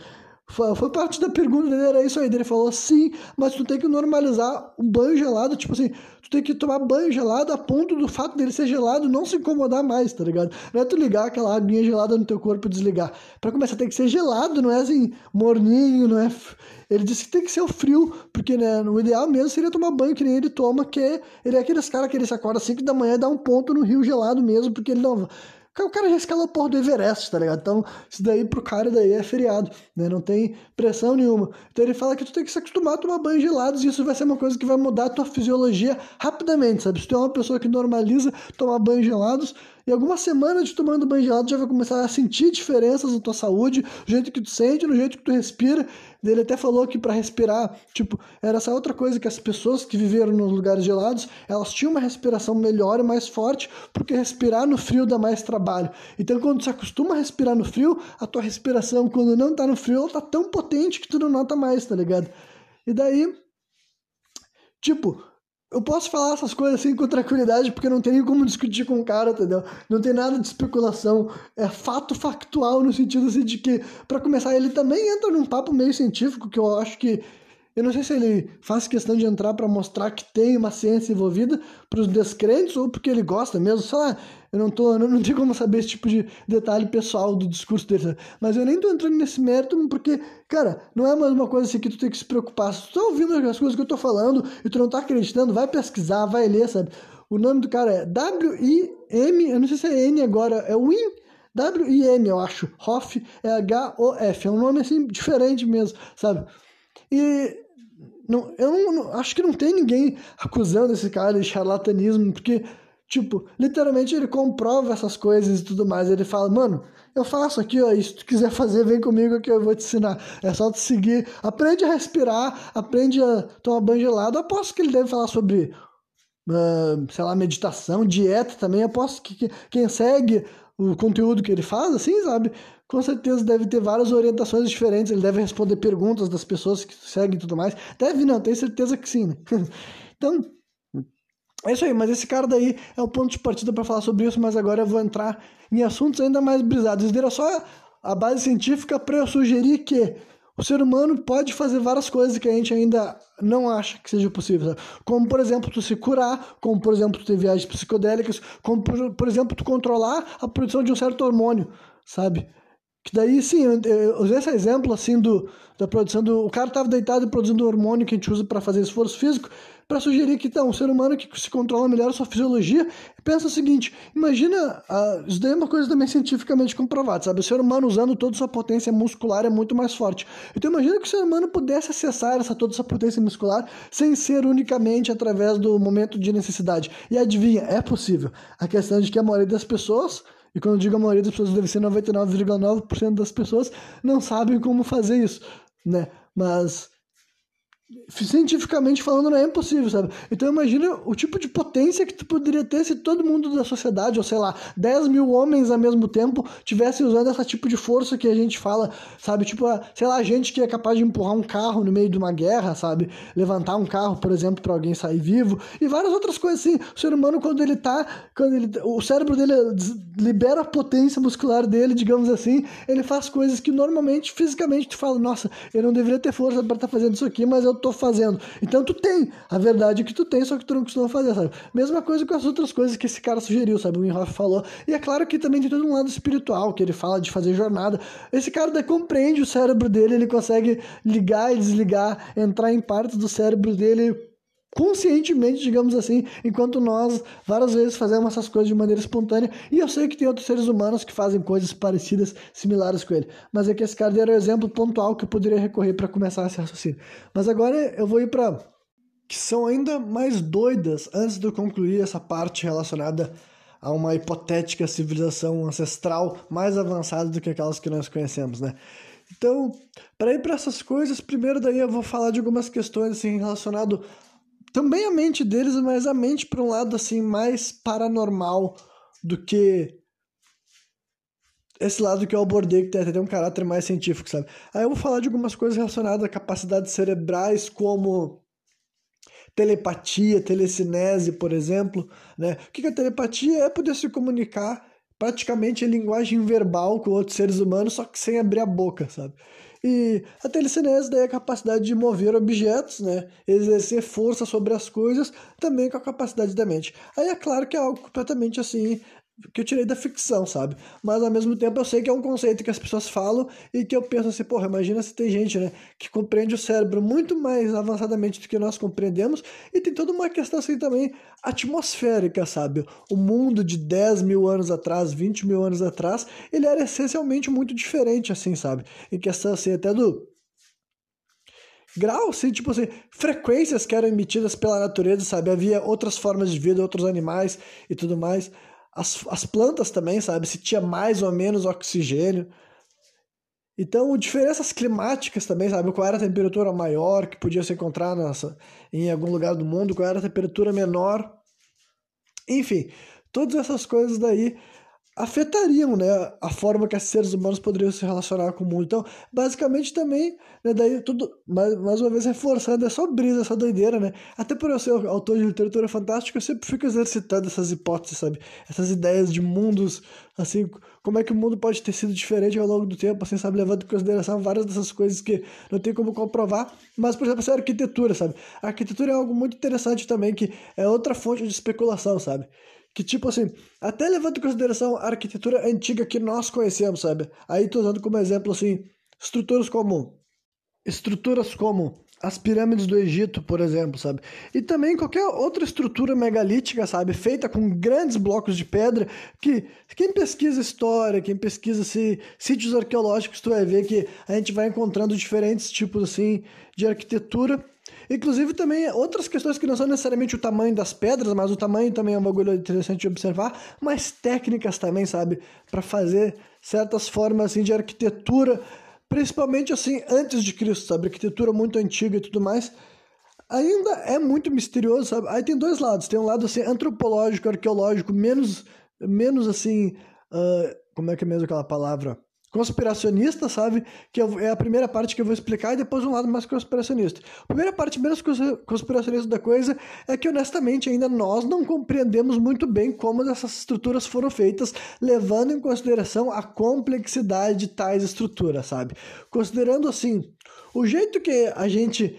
foi, parte da pergunta dele, era isso aí. Ele falou sim, mas tu tem que normalizar o banho gelado. Tipo assim, tu tem que tomar banho gelado a ponto do fato dele ser gelado não se incomodar mais, tá ligado? Não é tu ligar aquela aguinha gelada no teu corpo e desligar. Pra começar, tem que ser gelado, não é assim, morninho, não é. Ele disse que tem que ser o frio, porque né, o ideal mesmo seria tomar banho que nem ele toma, que ele é aqueles caras que ele se acorda às 5 da manhã e dá um ponto no rio gelado mesmo, porque ele não o cara já escalou a porra do Everest, tá ligado? Então, isso daí pro cara daí é feriado, né? Não tem pressão nenhuma. Então ele fala que tu tem que se acostumar a tomar banhos gelados e isso vai ser uma coisa que vai mudar a tua fisiologia rapidamente, sabe? Se tu é uma pessoa que normaliza tomar banhos gelados, e algumas semanas de tomando banho gelado já vai começar a sentir diferenças na tua saúde, no jeito que tu sente, no jeito que tu respira. Ele até falou que para respirar, tipo, era essa outra coisa que as pessoas que viveram nos lugares gelados, elas tinham uma respiração melhor e mais forte, porque respirar no frio dá mais trabalho. Então, quando se acostuma a respirar no frio, a tua respiração, quando não tá no frio, ela tá tão potente que tu não nota mais, tá ligado? E daí, tipo, eu posso falar essas coisas assim com tranquilidade porque não tem nem como discutir com o cara, entendeu? Não tem nada de especulação, é fato factual no sentido assim de que, para começar, ele também entra num papo meio científico que eu acho que eu não sei se ele faz questão de entrar para mostrar que tem uma ciência envolvida para os descrentes ou porque ele gosta mesmo, sei lá. Eu não tô, não, não tenho como saber esse tipo de detalhe pessoal do discurso dele, mas eu nem tô entrando nesse mérito porque, cara, não é mais uma coisa assim que tu tem que se preocupar. Se tu tá ouvindo as coisas que eu tô falando e tu não tá acreditando, vai pesquisar, vai ler, sabe? O nome do cara é W-I-M, eu não sei se é N agora, é Win W-I-M, eu acho. Hoff é H-O-F. É um nome assim diferente mesmo, sabe? E não, eu não, não, acho que não tem ninguém acusando esse cara de charlatanismo, porque, tipo, literalmente ele comprova essas coisas e tudo mais. Ele fala, mano, eu faço aqui, ó, e se tu quiser fazer, vem comigo que eu vou te ensinar. É só tu seguir. Aprende a respirar, aprende a tomar banho gelado. Aposto que ele deve falar sobre, uh, sei lá, meditação, dieta também. Aposto que, que quem segue o conteúdo que ele faz, assim, sabe? Com certeza deve ter várias orientações diferentes, ele deve responder perguntas das pessoas que seguem e tudo mais. Deve não, tenho certeza que sim, né? (laughs) Então, é isso aí, mas esse cara daí é o ponto de partida para falar sobre isso, mas agora eu vou entrar em assuntos ainda mais brisados. Isso era só a base científica para eu sugerir que o ser humano pode fazer várias coisas que a gente ainda não acha que seja possível. Sabe? Como, por exemplo, tu se curar, como, por exemplo, tu ter viagens psicodélicas, como, por, por exemplo, tu controlar a produção de um certo hormônio, sabe? Que daí, sim, eu usei esse exemplo, assim, do, da produção do... O cara estava deitado produzindo o hormônio que a gente usa para fazer esforço físico, para sugerir que, então, o ser humano que se controla melhor a sua fisiologia, pensa o seguinte, imagina, uh, isso daí é uma coisa também cientificamente comprovada, sabe? O ser humano usando toda a sua potência muscular é muito mais forte. Então, imagina que o ser humano pudesse acessar essa, toda essa potência muscular sem ser unicamente através do momento de necessidade. E adivinha, é possível. A questão de que a maioria das pessoas e quando eu digo a maioria das pessoas, deve ser 99,9% das pessoas não sabem como fazer isso, né? Mas cientificamente falando não é impossível, sabe? Então imagina o tipo de potência que tu poderia ter se todo mundo da sociedade, ou sei lá, 10 mil homens ao mesmo tempo tivessem usando esse tipo de força que a gente fala, sabe? Tipo, sei lá, gente que é capaz de empurrar um carro no meio de uma guerra, sabe? Levantar um carro, por exemplo, para alguém sair vivo e várias outras coisas assim. O ser humano quando ele tá, quando ele, o cérebro dele libera a potência muscular dele, digamos assim, ele faz coisas que normalmente fisicamente tu fala, nossa, eu não deveria ter força para estar tá fazendo isso aqui, mas eu tô fazendo. Então tu tem. A verdade é que tu tem, só que tu não costuma fazer, sabe? Mesma coisa com as outras coisas que esse cara sugeriu, sabe? O Winhoff falou. E é claro que também tem todo um lado espiritual, que ele fala de fazer jornada. Esse cara daí compreende o cérebro dele, ele consegue ligar e desligar, entrar em partes do cérebro dele conscientemente, digamos assim, enquanto nós várias vezes fazemos essas coisas de maneira espontânea. E eu sei que tem outros seres humanos que fazem coisas parecidas, similares com ele. Mas é que esse cara era o exemplo pontual que eu poderia recorrer para começar esse raciocínio. Mas agora eu vou ir para que são ainda mais doidas antes de eu concluir essa parte relacionada a uma hipotética civilização ancestral mais avançada do que aquelas que nós conhecemos, né? Então, para ir para essas coisas, primeiro daí eu vou falar de algumas questões assim relacionado também a mente deles, mas a mente para um lado assim mais paranormal do que esse lado que eu abordei, que tem até um caráter mais científico, sabe? Aí eu vou falar de algumas coisas relacionadas a capacidades cerebrais, como telepatia, telecinese, por exemplo, né? O que é telepatia? É poder se comunicar praticamente em linguagem verbal com outros seres humanos, só que sem abrir a boca, sabe? E a telecinese daí é a capacidade de mover objetos, né? Exercer força sobre as coisas, também com a capacidade da mente. Aí é claro que é algo completamente assim que eu tirei da ficção, sabe? Mas ao mesmo tempo eu sei que é um conceito que as pessoas falam e que eu penso assim, porra, imagina se tem gente, né, que compreende o cérebro muito mais avançadamente do que nós compreendemos e tem toda uma questão assim também atmosférica, sabe? O mundo de 10 mil anos atrás, 20 mil anos atrás, ele era essencialmente muito diferente, assim, sabe? Em questão assim, até do grau, assim, tipo assim, frequências que eram emitidas pela natureza, sabe? Havia outras formas de vida, outros animais e tudo mais as, as plantas também, sabe? Se tinha mais ou menos oxigênio. Então, diferenças climáticas também, sabe? Qual era a temperatura maior que podia se encontrar nessa, em algum lugar do mundo, qual era a temperatura menor. Enfim, todas essas coisas daí afetariam né, a forma que esses seres humanos poderiam se relacionar com o mundo. Então, basicamente também, né, daí tudo, mais, mais uma vez reforçando, é só brisa, essa doideira, né? Até por eu ser autor de literatura fantástica, eu sempre fico exercitando essas hipóteses, sabe? Essas ideias de mundos, assim, como é que o mundo pode ter sido diferente ao longo do tempo, assim, sabe? Levando em consideração várias dessas coisas que não tem como comprovar. Mas, por exemplo, essa arquitetura, sabe? A arquitetura é algo muito interessante também, que é outra fonte de especulação, sabe? Que, tipo assim, até levando em consideração a arquitetura antiga que nós conhecemos, sabe? Aí tô usando como exemplo, assim, estruturas como... Estruturas como as pirâmides do Egito, por exemplo, sabe? E também qualquer outra estrutura megalítica, sabe? Feita com grandes blocos de pedra, que quem pesquisa história, quem pesquisa se, sítios arqueológicos, tu vai ver que a gente vai encontrando diferentes tipos, assim, de arquitetura Inclusive também outras questões que não são necessariamente o tamanho das pedras, mas o tamanho também é um bagulho interessante de observar, mas técnicas também, sabe, para fazer certas formas assim de arquitetura, principalmente assim antes de Cristo, sabe, arquitetura muito antiga e tudo mais. Ainda é muito misterioso, sabe? Aí tem dois lados, tem um lado assim antropológico, arqueológico, menos menos assim, uh, como é que é mesmo aquela palavra? Conspiracionista, sabe? Que é a primeira parte que eu vou explicar e depois um lado mais conspiracionista. A primeira parte menos conspiracionista da coisa é que, honestamente, ainda nós não compreendemos muito bem como essas estruturas foram feitas, levando em consideração a complexidade de tais estruturas, sabe? Considerando, assim, o jeito que a gente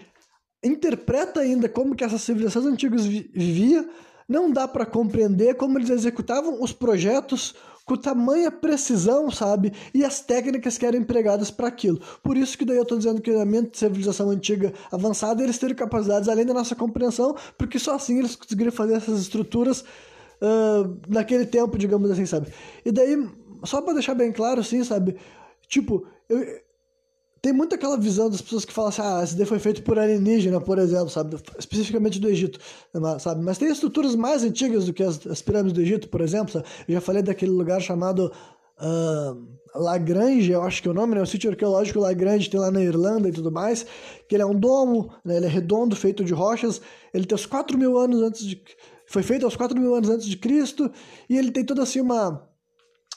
interpreta ainda como que essas civilizações antigas viviam, não dá para compreender como eles executavam os projetos, com tamanha precisão, sabe? E as técnicas que eram empregadas para aquilo. Por isso que daí eu estou dizendo que a minha civilização antiga avançada, eles teriam capacidades além da nossa compreensão, porque só assim eles conseguiriam fazer essas estruturas uh, naquele tempo, digamos assim, sabe? E daí, só para deixar bem claro, assim, sabe? Tipo, eu, tem muito aquela visão das pessoas que falam assim, ah, daí foi feito por alienígena, por exemplo, sabe? Especificamente do Egito, sabe? Mas tem estruturas mais antigas do que as, as pirâmides do Egito, por exemplo, sabe? Eu já falei daquele lugar chamado uh, Lagrange, eu acho que é o nome, né? O sítio arqueológico Lagrange tem lá na Irlanda e tudo mais, que ele é um domo, né? ele é redondo, feito de rochas, ele tem os 4 mil anos antes de... foi feito aos 4 mil anos antes de Cristo, e ele tem toda assim uma,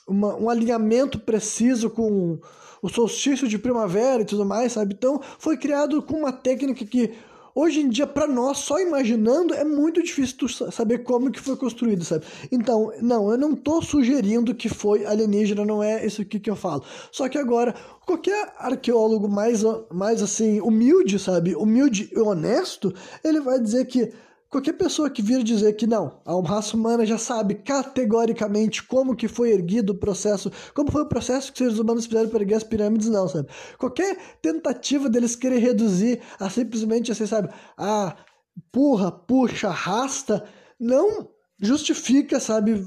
uma um alinhamento preciso com o solstício de primavera e tudo mais, sabe? Então, foi criado com uma técnica que hoje em dia para nós só imaginando é muito difícil tu saber como que foi construído, sabe? Então, não, eu não tô sugerindo que foi alienígena, não é isso aqui que eu falo. Só que agora, qualquer arqueólogo mais mais assim humilde, sabe? Humilde e honesto, ele vai dizer que Qualquer pessoa que vir dizer que não, a raça humana já sabe categoricamente como que foi erguido o processo, como foi o processo que os seres humanos fizeram para erguer as pirâmides, não, sabe? Qualquer tentativa deles querer reduzir a simplesmente assim, sabe? Ah, empurra, puxa, arrasta, não justifica, sabe?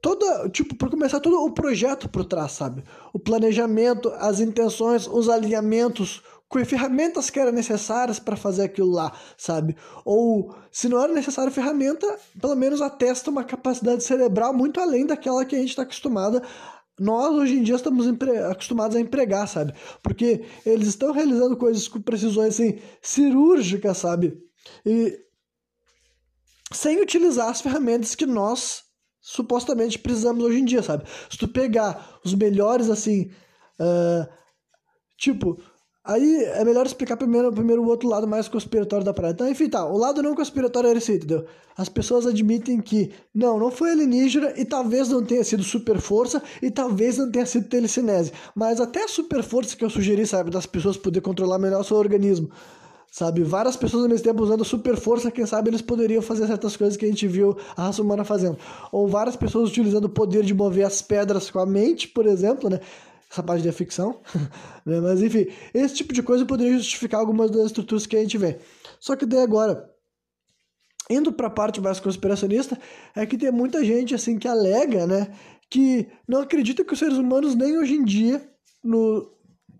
Toda, tipo, para começar, todo o projeto por trás, sabe? O planejamento, as intenções, os alinhamentos, com ferramentas que eram necessárias para fazer aquilo lá, sabe? Ou se não era necessária ferramenta, pelo menos atesta uma capacidade cerebral muito além daquela que a gente está acostumada. Nós hoje em dia estamos acostumados a empregar, sabe? Porque eles estão realizando coisas com precisões assim, cirúrgicas, sabe? E sem utilizar as ferramentas que nós supostamente precisamos hoje em dia, sabe? Se tu pegar os melhores assim, uh, tipo, Aí é melhor explicar primeiro, primeiro o outro lado mais conspiratório da parada. Então, enfim, tá. O lado não conspiratório era esse, entendeu? As pessoas admitem que não, não foi alienígena e talvez não tenha sido super força e talvez não tenha sido telecinese. Mas até a super força que eu sugeri, sabe, das pessoas poder controlar melhor o seu organismo. Sabe, várias pessoas ao mesmo tempo usando super força, quem sabe eles poderiam fazer certas coisas que a gente viu a raça humana fazendo. Ou várias pessoas utilizando o poder de mover as pedras com a mente, por exemplo, né? Essa parte da ficção, (laughs) né? mas enfim, esse tipo de coisa poderia justificar algumas das estruturas que a gente vê. Só que daí agora, indo para a parte mais conspiracionista, é que tem muita gente assim que alega, né, que não acredita que os seres humanos nem hoje em dia, no,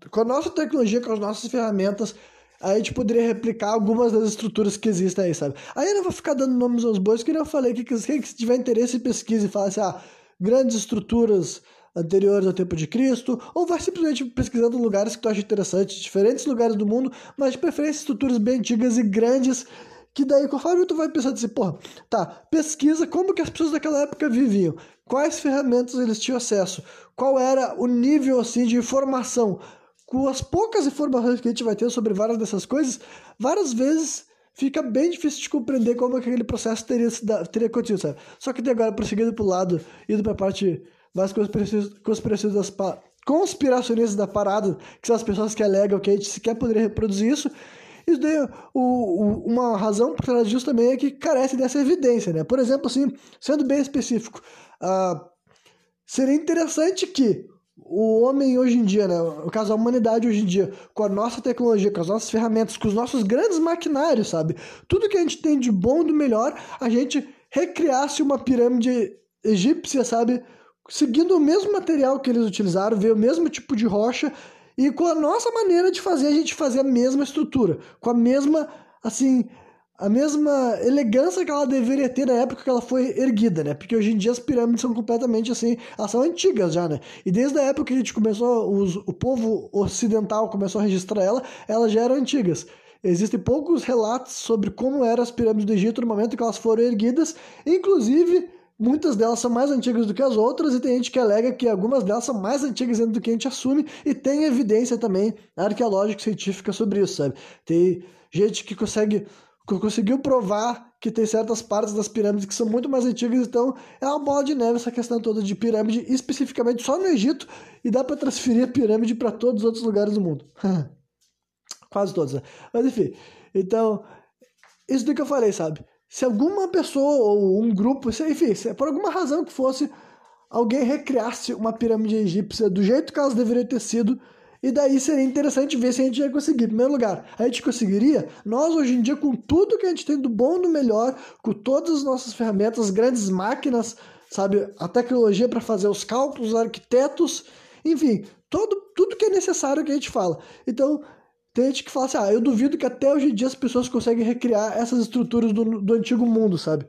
com a nossa tecnologia, com as nossas ferramentas, a gente poderia replicar algumas das estruturas que existem aí, sabe? Aí eu não vou ficar dando nomes aos bois, que eu falei que quem tiver interesse pesquise e fala assim, ah, grandes estruturas anteriores ao tempo de Cristo, ou vai simplesmente pesquisando lugares que tu acha interessantes, diferentes lugares do mundo, mas de preferência estruturas bem antigas e grandes, que daí conforme tu vai pensando assim, porra, tá, pesquisa como que as pessoas daquela época viviam, quais ferramentas eles tinham acesso, qual era o nível assim de informação, com as poucas informações que a gente vai ter sobre várias dessas coisas, várias vezes fica bem difícil de compreender como aquele processo teria, teria acontecido, sabe? Só que agora, prosseguindo pro lado, indo pra parte mas conspiracionistas, conspiracionistas da parada, que são as pessoas que alegam que a gente sequer poderia reproduzir isso, isso daí, o, o, uma razão por trás disso também é que carece dessa evidência, né? Por exemplo, assim, sendo bem específico, uh, seria interessante que o homem hoje em dia, né, no caso a humanidade hoje em dia, com a nossa tecnologia, com as nossas ferramentas, com os nossos grandes maquinários, sabe? Tudo que a gente tem de bom e do melhor, a gente recriasse uma pirâmide egípcia, sabe? Seguindo o mesmo material que eles utilizaram, ver o mesmo tipo de rocha e com a nossa maneira de fazer, a gente fazer a mesma estrutura, com a mesma, assim, a mesma elegância que ela deveria ter na época que ela foi erguida, né? Porque hoje em dia as pirâmides são completamente assim, elas são antigas já, né? E desde a época que a gente começou, os, o povo ocidental começou a registrar ela, elas já eram antigas. Existem poucos relatos sobre como eram as pirâmides do Egito no momento que elas foram erguidas, inclusive Muitas delas são mais antigas do que as outras, e tem gente que alega que algumas delas são mais antigas do que a gente assume, e tem evidência também arqueológica científica sobre isso, sabe? Tem gente que consegue que conseguiu provar que tem certas partes das pirâmides que são muito mais antigas, então é uma bola de neve essa questão toda de pirâmide, especificamente só no Egito, e dá para transferir a pirâmide para todos os outros lugares do mundo. (laughs) Quase todos, né? Mas enfim, então, isso do que eu falei, sabe? Se alguma pessoa ou um grupo, enfim, se por alguma razão que fosse, alguém recriasse uma pirâmide egípcia do jeito que elas deveriam ter sido, e daí seria interessante ver se a gente ia conseguir. Em primeiro lugar, a gente conseguiria? Nós, hoje em dia, com tudo que a gente tem do bom e do melhor, com todas as nossas ferramentas, as grandes máquinas, sabe, a tecnologia para fazer os cálculos, os arquitetos, enfim, todo, tudo que é necessário que a gente fala. Então, tem gente que fala assim, ah, eu duvido que até hoje em dia as pessoas conseguem recriar essas estruturas do, do antigo mundo, sabe?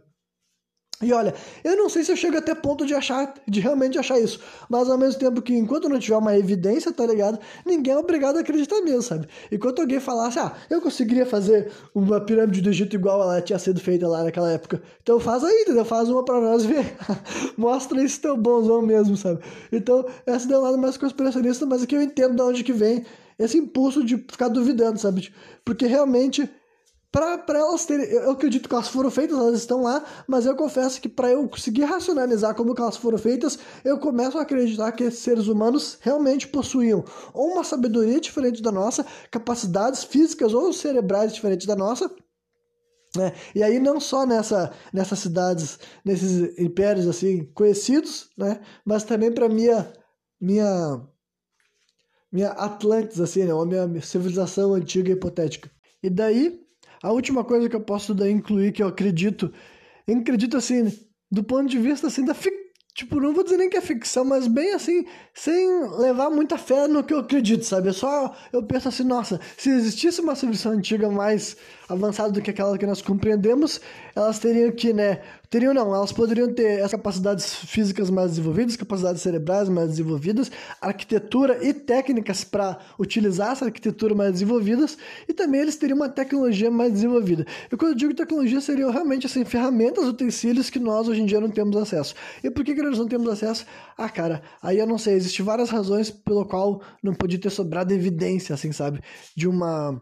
E olha, eu não sei se eu chego até ponto de achar, de realmente achar isso, mas ao mesmo tempo que enquanto não tiver uma evidência, tá ligado? Ninguém é obrigado a acreditar mesmo, sabe? Enquanto alguém falasse, ah, eu conseguiria fazer uma pirâmide do Egito igual ela tinha sido feita lá naquela época, então faz aí, entendeu? Faz uma pra nós ver. (laughs) Mostra esse teu bonzão mesmo, sabe? Então, essa deu um lado mais conspiracionista, mas aqui eu entendo de onde que vem esse impulso de ficar duvidando, sabe? Porque realmente para elas terem. Eu acredito que elas foram feitas, elas estão lá, mas eu confesso que para eu conseguir racionalizar como elas foram feitas, eu começo a acreditar que seres humanos realmente possuíam ou uma sabedoria diferente da nossa, capacidades físicas ou cerebrais diferentes da nossa. Né? E aí não só nessa, nessas cidades, nesses impérios assim conhecidos, né? mas também para minha minha minha Atlantis assim, né? a minha civilização antiga e hipotética. E daí a última coisa que eu posso daí incluir, que eu acredito, eu acredito assim, do ponto de vista assim da ficção tipo, não vou dizer nem que é ficção, mas bem assim, sem levar muita fé no que eu acredito, sabe? É só eu penso assim, nossa, se existisse uma civilização antiga mais avançada do que aquela que nós compreendemos, elas teriam que, né, teriam não, elas poderiam ter as capacidades físicas mais desenvolvidas, capacidades cerebrais mais desenvolvidas, arquitetura e técnicas para utilizar essa arquitetura mais desenvolvidas, e também eles teriam uma tecnologia mais desenvolvida. E quando eu digo tecnologia, seriam realmente assim, ferramentas, utensílios que nós hoje em dia não temos acesso. E por que, que nós não temos acesso? Ah, cara, aí eu não sei, existem várias razões pelo qual não podia ter sobrado evidência, assim, sabe? De uma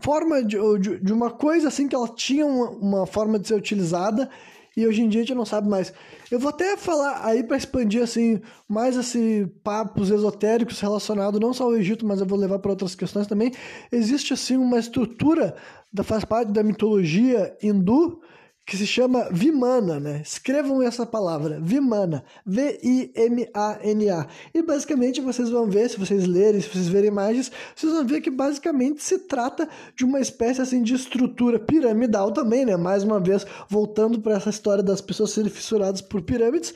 forma de, de, de, uma coisa assim que ela tinha uma, uma, forma de ser utilizada e hoje em dia a gente não sabe mais. Eu vou até falar aí para expandir assim mais assim papos esotéricos relacionados não só ao Egito, mas eu vou levar para outras questões também. Existe assim uma estrutura da faz parte da mitologia hindu que se chama Vimana, né? Escrevam essa palavra, Vimana, V-I-M-A-N-A. E basicamente vocês vão ver, se vocês lerem, se vocês verem imagens, vocês vão ver que basicamente se trata de uma espécie assim de estrutura piramidal também, né? Mais uma vez, voltando para essa história das pessoas serem fissuradas por pirâmides.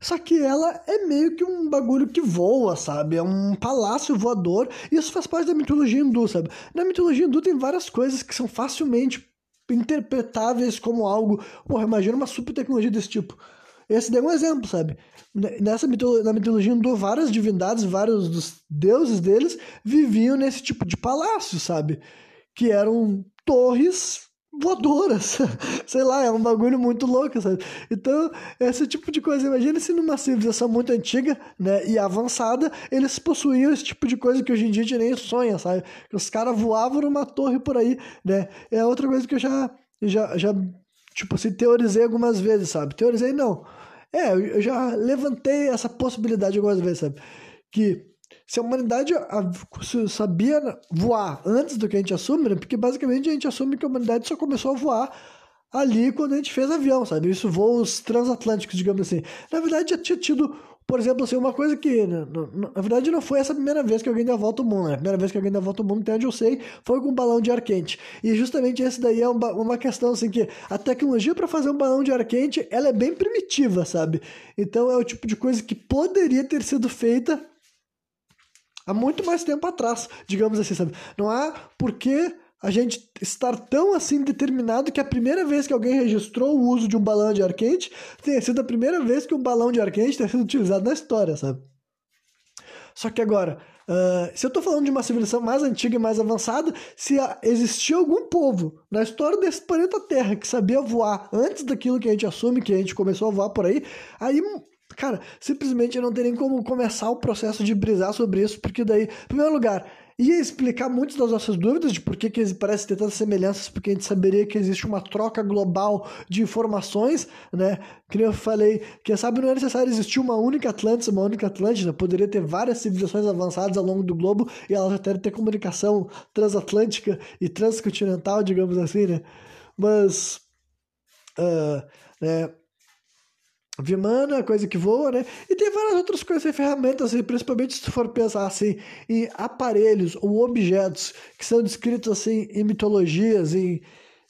Só que ela é meio que um bagulho que voa, sabe? É um palácio voador. Isso faz parte da mitologia hindu, sabe? Na mitologia hindu tem várias coisas que são facilmente interpretáveis como algo. Porra, imagina uma super tecnologia desse tipo. Esse daí é um exemplo, sabe? Nessa mitologia, na mitologia hindu, várias divindades, vários dos deuses deles viviam nesse tipo de palácio, sabe? Que eram torres voadoras. (laughs) Sei lá, é um bagulho muito louco, sabe? Então, esse tipo de coisa. Imagina se numa civilização muito antiga, né, e avançada, eles possuíam esse tipo de coisa que hoje em dia a gente nem sonha, sabe? Que os caras voavam numa torre por aí, né? É outra coisa que eu já, já, já tipo assim, teorizei algumas vezes, sabe? Teorizei não. É, eu já levantei essa possibilidade algumas vezes, sabe? Que se a humanidade sabia voar antes do que a gente assume, né? porque basicamente a gente assume que a humanidade só começou a voar ali quando a gente fez avião, sabe? Isso voos transatlânticos, digamos assim. Na verdade, já tinha tido, por exemplo, assim, uma coisa que, na, né, na, na verdade, não foi essa a primeira vez que alguém deu a volta ao mundo, né? A primeira vez que alguém deu a volta ao mundo, até onde eu sei, foi com um balão de ar quente. E justamente esse daí é uma, uma questão, assim, que a tecnologia para fazer um balão de ar quente, ela é bem primitiva, sabe? Então é o tipo de coisa que poderia ter sido feita há muito mais tempo atrás, digamos assim, sabe? Não há por que a gente estar tão assim determinado que a primeira vez que alguém registrou o uso de um balão de ar quente tenha sido a primeira vez que um balão de ar quente tenha sido utilizado na história, sabe? Só que agora, uh, se eu estou falando de uma civilização mais antiga e mais avançada, se existia algum povo na história desse planeta Terra que sabia voar antes daquilo que a gente assume que a gente começou a voar por aí, aí Cara, simplesmente não tem nem como começar o processo de brisar sobre isso, porque daí, em primeiro lugar, ia explicar muitas das nossas dúvidas de por que, que parece ter tantas semelhanças, porque a gente saberia que existe uma troca global de informações, né? Que eu falei, quem sabe não é necessário existir uma única Atlântida, uma única Atlântida, poderia ter várias civilizações avançadas ao longo do globo e elas até ter comunicação transatlântica e transcontinental, digamos assim, né? Mas, uh, né? Vimana, coisa que voa, né? E tem várias outras coisas, ferramentas, assim, principalmente se tu for pensar assim, em aparelhos ou objetos que são descritos assim em mitologias, em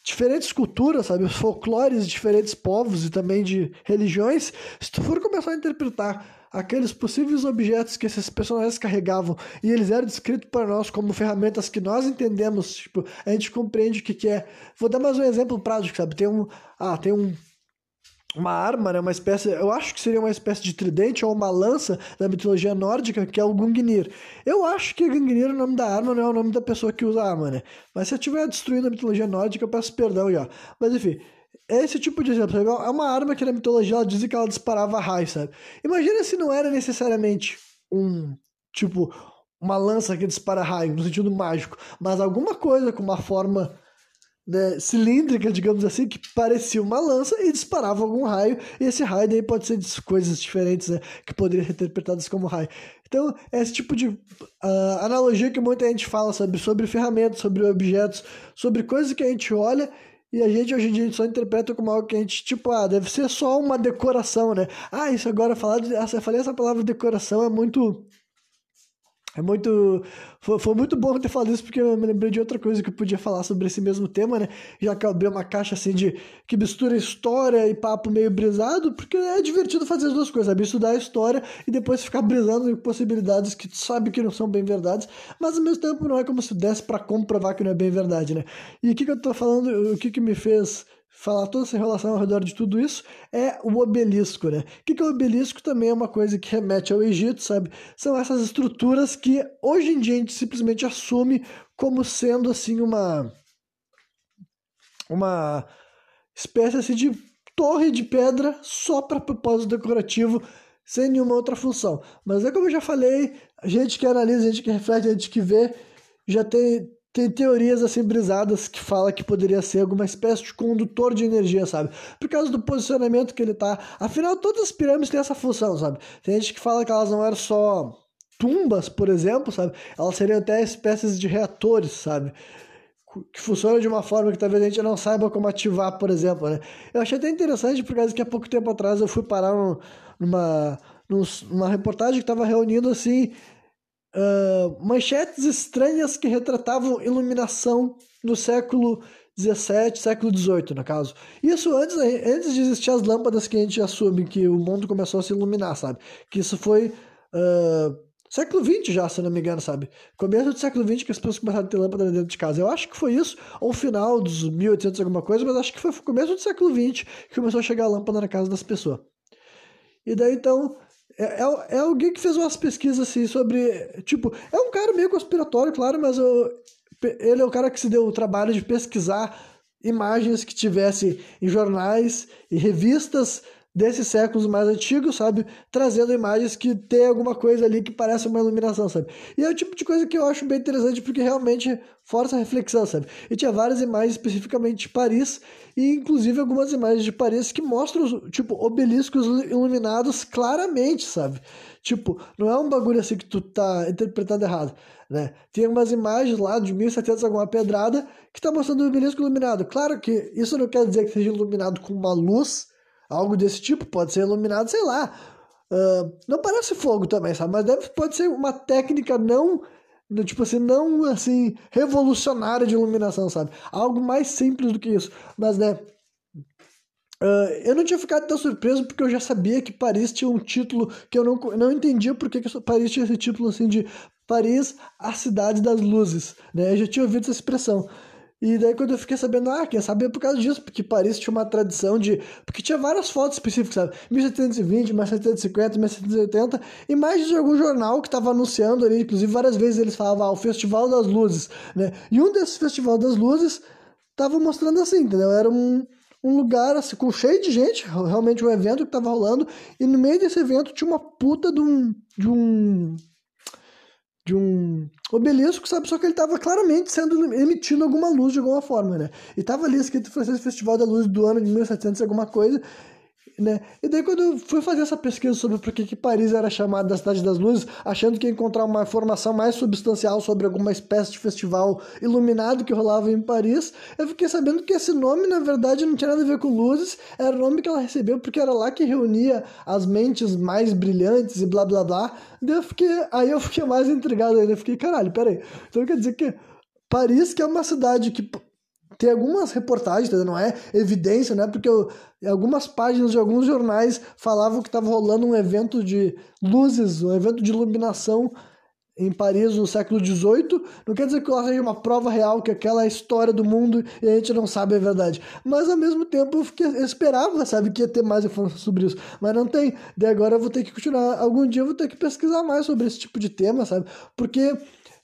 diferentes culturas, sabe? Os folclores de diferentes povos e também de religiões. Se tu for começar a interpretar aqueles possíveis objetos que esses personagens carregavam e eles eram descritos para nós como ferramentas que nós entendemos, tipo, a gente compreende o que, que é. Vou dar mais um exemplo prático, sabe? Tem um, ah, tem um uma arma, né, uma espécie, eu acho que seria uma espécie de tridente ou uma lança da mitologia nórdica, que é o Gungnir. Eu acho que Gungnir o nome da arma, não é o nome da pessoa que usa a arma, né? Mas se eu estiver destruindo a mitologia nórdica, eu peço perdão já. Mas enfim, esse tipo de exemplo? É uma arma que na mitologia ela dizia que ela disparava raios, sabe? Imagina se não era necessariamente um, tipo, uma lança que dispara raio, no sentido mágico, mas alguma coisa com uma forma né, cilíndrica, digamos assim, que parecia uma lança e disparava algum raio, e esse raio daí pode ser de coisas diferentes, né, que poderiam ser interpretadas como raio. Então, é esse tipo de uh, analogia que muita gente fala sobre, sobre ferramentas, sobre objetos, sobre coisas que a gente olha e a gente hoje em dia só interpreta como algo que a gente, tipo, ah, deve ser só uma decoração, né? Ah, isso agora falar de. Eu falei essa palavra decoração é muito é muito. Foi, foi, muito bom ter falado isso, porque eu me lembrei de outra coisa que eu podia falar sobre esse mesmo tema, né? Já que eu abri uma caixa assim de. que mistura história e papo meio brisado, porque é divertido fazer as duas coisas, sabe? Estudar a história e depois ficar brisando em possibilidades que tu sabe que não são bem verdades, mas ao mesmo tempo não é como se desse para comprovar que não é bem verdade, né? E o que, que eu tô falando, o que, que me fez falar toda essa relação ao redor de tudo isso é o obelisco, né? O que, é o obelisco? Também é uma coisa que remete ao Egito, sabe? São essas estruturas que hoje em dia a gente simplesmente assume como sendo assim uma uma espécie assim, de torre de pedra só para propósito decorativo, sem nenhuma outra função. Mas é como eu já falei, a gente que analisa, a gente que reflete, a gente que vê, já tem tem teorias assim brisadas que fala que poderia ser alguma espécie de condutor de energia, sabe? Por causa do posicionamento que ele tá. Afinal, todas as pirâmides têm essa função, sabe? Tem gente que fala que elas não eram só tumbas, por exemplo, sabe? Elas seriam até espécies de reatores, sabe? Que funcionam de uma forma que talvez a gente não saiba como ativar, por exemplo, né? Eu achei até interessante, por causa que há pouco tempo atrás eu fui parar numa, numa reportagem que estava reunindo, assim, uh, manchetes estranhas que retratavam iluminação no século 17, século 18, no caso. Isso antes, antes de existir as lâmpadas que a gente assume que o mundo começou a se iluminar, sabe? Que isso foi uh, século 20 já, se não me engano, sabe? Começo do século 20 que as pessoas começaram a ter lâmpada dentro de casa. Eu acho que foi isso, ou final dos 1800 alguma coisa, mas acho que foi começo do século 20 que começou a chegar a lâmpada na casa das pessoas. E daí então é, é, é, alguém que fez umas pesquisas assim sobre. Tipo, é um cara meio conspiratório, claro, mas eu, ele é o cara que se deu o trabalho de pesquisar imagens que tivesse em jornais e revistas desses séculos mais antigos, sabe? Trazendo imagens que tem alguma coisa ali que parece uma iluminação, sabe? E é o tipo de coisa que eu acho bem interessante porque realmente força a reflexão, sabe? E tinha várias imagens especificamente de Paris e inclusive algumas imagens de Paris que mostram, tipo, obeliscos iluminados claramente, sabe? Tipo, não é um bagulho assim que tu tá interpretando errado, né? Tem umas imagens lá de 1700 alguma pedrada que tá mostrando o obelisco iluminado. Claro que isso não quer dizer que seja iluminado com uma luz, algo desse tipo, pode ser iluminado, sei lá. Uh, não parece fogo também, sabe? Mas deve, pode ser uma técnica não tipo assim, não assim, revolucionária de iluminação, sabe? Algo mais simples do que isso. Mas, né, uh, eu não tinha ficado tão surpreso porque eu já sabia que Paris tinha um título que eu não, não entendia porque que Paris tinha esse título assim de Paris, a cidade das luzes, né? Eu já tinha ouvido essa expressão. E daí quando eu fiquei sabendo, ah, quem sabe é por causa disso, porque Paris tinha uma tradição de... Porque tinha várias fotos específicas, sabe? 1720, 1750, 1780, imagens de algum jornal que estava anunciando ali, inclusive várias vezes eles falavam, ah, o Festival das Luzes, né? E um desses Festival das Luzes tava mostrando assim, entendeu? Era um, um lugar assim, com cheio de gente, realmente um evento que tava rolando, e no meio desse evento tinha uma puta de um... De um de um obelisco, sabe? Só que ele estava claramente sendo emitindo alguma luz de alguma forma, né? E estava ali escrito Francês Festival da Luz do ano de 1700 alguma coisa, né? E daí quando eu fui fazer essa pesquisa sobre por que, que Paris era chamada da Cidade das Luzes, achando que ia encontrar uma informação mais substancial sobre alguma espécie de festival iluminado que rolava em Paris, eu fiquei sabendo que esse nome, na verdade, não tinha nada a ver com luzes, era o nome que ela recebeu porque era lá que reunia as mentes mais brilhantes e blá blá blá. Daí eu fiquei, aí eu fiquei mais intrigado ainda, eu fiquei, caralho, peraí, então quer dizer que Paris, que é uma cidade que tem algumas reportagens, não é evidência, né? Porque eu, algumas páginas de alguns jornais falavam que estava rolando um evento de luzes, um evento de iluminação em Paris no século XVIII, não quer dizer que ela seja uma prova real, que aquela é a história do mundo e a gente não sabe a verdade. Mas ao mesmo tempo eu, fiquei, eu esperava, sabe, que ia ter mais informação sobre isso. Mas não tem. Daí agora eu vou ter que continuar. Algum dia eu vou ter que pesquisar mais sobre esse tipo de tema, sabe? Porque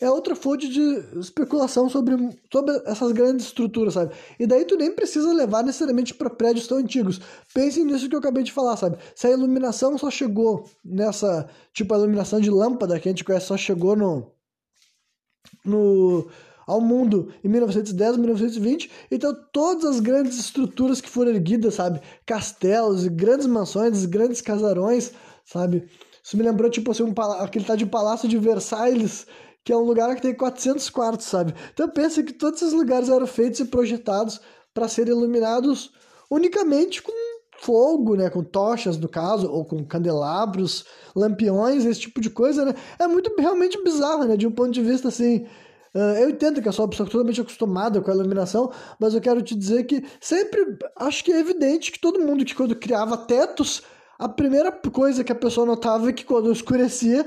é outra fonte de especulação sobre, sobre essas grandes estruturas, sabe? E daí tu nem precisa levar necessariamente para prédios tão antigos. Pense nisso que eu acabei de falar, sabe? Se a iluminação só chegou nessa, tipo a iluminação de lâmpada que a gente conhece só chegou no no ao mundo em 1910, 1920, então todas as grandes estruturas que foram erguidas, sabe? Castelos, grandes mansões, grandes casarões, sabe? Isso me lembrou, tipo assim, um, aquele tá de Palácio de Versailles, que é um lugar que tem 400 quartos, sabe? Então pensa que todos esses lugares eram feitos e projetados para serem iluminados unicamente com fogo, né, com tochas no caso, ou com candelabros, lampiões, esse tipo de coisa, né? É muito realmente bizarro, né, de um ponto de vista assim, Uh, eu entendo que uma pessoa totalmente acostumada com a iluminação, mas eu quero te dizer que sempre acho que é evidente que todo mundo que quando criava tetos, a primeira coisa que a pessoa notava é que quando escurecia,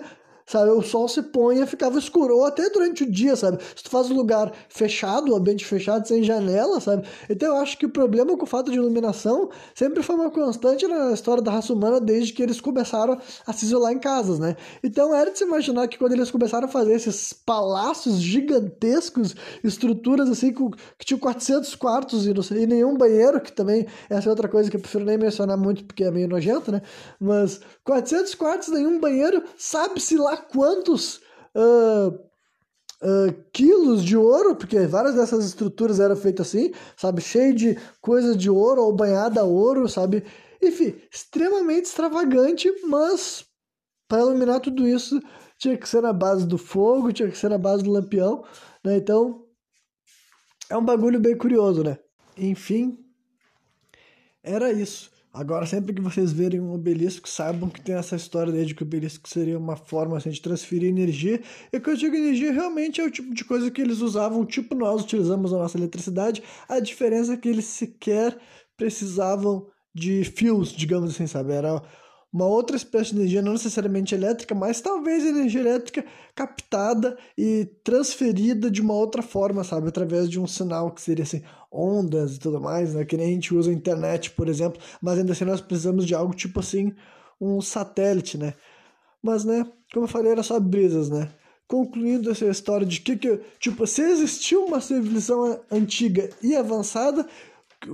sabe? O sol se põe e ficava escuro, até durante o dia, sabe? Se tu faz um lugar fechado, um ambiente fechado, sem janela, sabe? Então eu acho que o problema com o fato de iluminação sempre foi uma constante na história da raça humana desde que eles começaram a se isolar em casas, né? Então era de se imaginar que quando eles começaram a fazer esses palácios gigantescos, estruturas assim, com, que tinham 400 quartos e, sei, e nenhum banheiro, que também essa é outra coisa que eu prefiro nem mencionar muito porque é meio nojento, né? Mas 400 quartos, nenhum banheiro, sabe-se lá quantos uh, uh, quilos de ouro, porque várias dessas estruturas eram feitas assim, sabe? Cheio de coisas de ouro ou banhada a ouro, sabe? Enfim, extremamente extravagante, mas para iluminar tudo isso tinha que ser na base do fogo, tinha que ser na base do lampião, né? Então é um bagulho bem curioso, né? Enfim, era isso. Agora, sempre que vocês verem um obelisco, saibam que tem essa história de que o obelisco seria uma forma assim, de transferir energia. E que eu digo energia realmente é o tipo de coisa que eles usavam, tipo nós utilizamos a nossa eletricidade. A diferença é que eles sequer precisavam de fios, digamos assim, sabe? Era uma outra espécie de energia, não necessariamente elétrica, mas talvez energia elétrica captada e transferida de uma outra forma, sabe? Através de um sinal que seria assim, ondas e tudo mais, né? Que nem a gente usa a internet, por exemplo, mas ainda assim nós precisamos de algo tipo assim, um satélite, né? Mas, né, como eu falei, era só brisas, né? Concluindo essa história de que, que tipo, se existiu uma civilização antiga e avançada,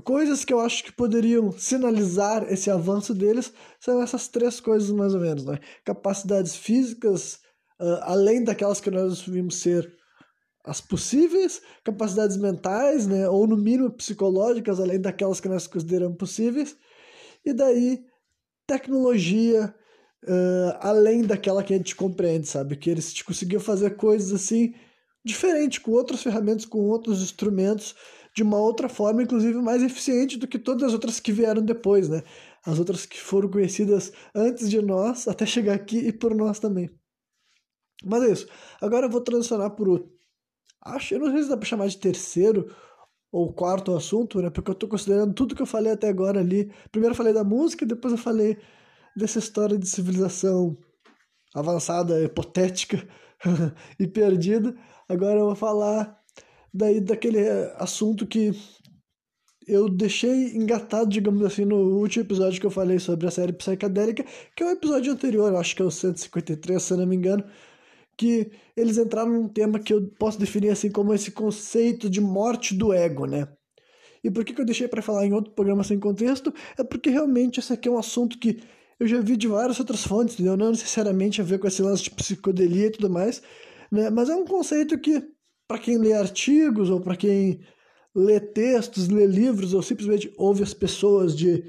coisas que eu acho que poderiam sinalizar esse avanço deles são essas três coisas mais ou menos, né? Capacidades físicas, uh, além daquelas que nós assumimos ser as possíveis, capacidades mentais, né? Ou no mínimo psicológicas, além daquelas que nós consideramos possíveis, e daí tecnologia, uh, além daquela que a gente compreende, sabe? Que eles conseguiam fazer coisas assim diferentes, com outras ferramentas, com outros instrumentos de uma outra forma, inclusive mais eficiente do que todas as outras que vieram depois, né? As outras que foram conhecidas antes de nós, até chegar aqui e por nós também. Mas é isso. Agora eu vou transicionar para. Acho, eu não sei se dá para chamar de terceiro ou quarto assunto, né? Porque eu estou considerando tudo que eu falei até agora ali. Primeiro eu falei da música, depois eu falei dessa história de civilização avançada, hipotética (laughs) e perdida. Agora eu vou falar daí daquele eh, assunto que eu deixei engatado, digamos assim, no último episódio que eu falei sobre a série psicadélica, que é o episódio anterior, acho que é o 153, se não me engano, que eles entraram num tema que eu posso definir assim como esse conceito de morte do ego, né? E por que, que eu deixei para falar em outro programa sem contexto? É porque realmente esse aqui é um assunto que eu já vi de várias outras fontes, entendeu? Não necessariamente a ver com esse lance de psicodelia e tudo mais, né? Mas é um conceito que para quem lê artigos ou para quem lê textos, lê livros ou simplesmente ouve as pessoas de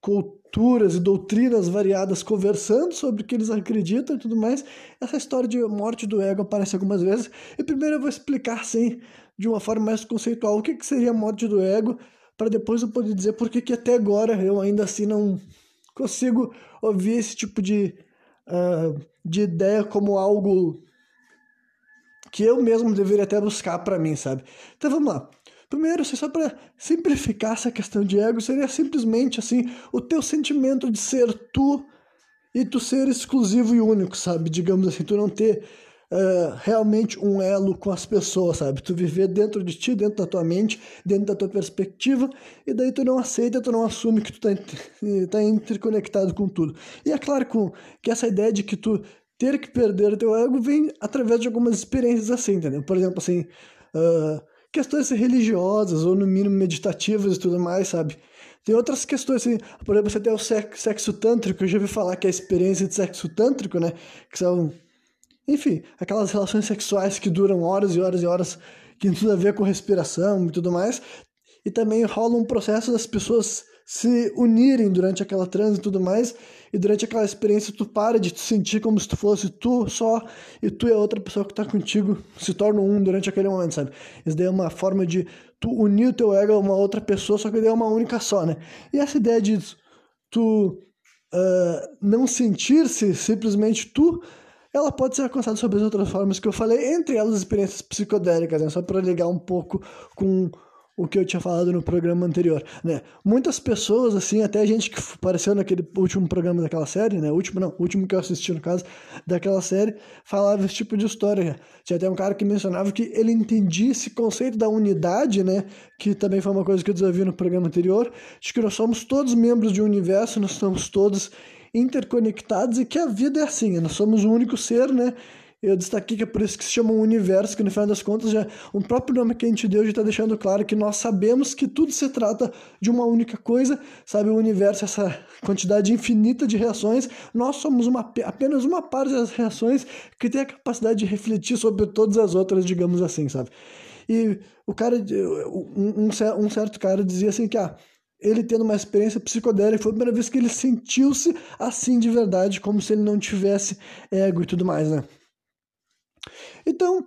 culturas e doutrinas variadas conversando sobre o que eles acreditam e tudo mais, essa história de morte do ego aparece algumas vezes. E primeiro eu vou explicar, sim, de uma forma mais conceitual, o que, que seria a morte do ego, para depois eu poder dizer por que, até agora eu ainda assim não consigo ouvir esse tipo de, uh, de ideia como algo que eu mesmo deveria até buscar para mim, sabe? Então vamos lá. Primeiro, só para simplificar essa questão de ego, seria simplesmente assim o teu sentimento de ser tu e tu ser exclusivo e único, sabe? Digamos assim, tu não ter uh, realmente um elo com as pessoas, sabe? Tu viver dentro de ti, dentro da tua mente, dentro da tua perspectiva, e daí tu não aceita, tu não assume que tu tá, (laughs) tá interconectado com tudo. E é claro com, que essa ideia de que tu ter que perder o teu ego vem através de algumas experiências assim, entendeu? Por exemplo, assim, uh, questões religiosas ou no mínimo meditativas e tudo mais, sabe? Tem outras questões, assim, por exemplo, você tem o sexo tântrico, eu já ouvi falar que é a experiência de sexo tântrico, né? Que são, enfim, aquelas relações sexuais que duram horas e horas e horas, que tem tudo a ver com respiração e tudo mais. E também rola um processo das pessoas se unirem durante aquela transa e tudo mais, e durante aquela experiência tu para de te sentir como se tu fosse tu só, e tu e a outra pessoa que tá contigo se tornam um durante aquele momento, sabe? Isso daí é uma forma de tu unir o teu ego a uma outra pessoa, só que daí é uma única só, né? E essa ideia de tu uh, não sentir-se simplesmente tu, ela pode ser alcançada sobre as outras formas que eu falei, entre elas experiências psicodélicas, né? Só para ligar um pouco com o que eu tinha falado no programa anterior, né? Muitas pessoas, assim, até gente que apareceu naquele último programa daquela série, né? Último não, último que eu assisti, no caso, daquela série, falava esse tipo de história. Tinha até um cara que mencionava que ele entendia esse conceito da unidade, né? Que também foi uma coisa que eu desenvolvi no programa anterior, de que nós somos todos membros de um universo, nós somos todos interconectados e que a vida é assim, nós somos um único ser, né? Eu destaquei que é por isso que se chama um universo, que no final das contas já o próprio nome que a gente deu já está deixando claro que nós sabemos que tudo se trata de uma única coisa, sabe? O universo, essa quantidade infinita de reações, nós somos uma, apenas uma parte das reações que tem a capacidade de refletir sobre todas as outras, digamos assim, sabe? E o cara, um, um, um certo cara dizia assim que, ah, ele tendo uma experiência psicodélica, foi a primeira vez que ele sentiu-se assim de verdade, como se ele não tivesse ego e tudo mais, né? Então,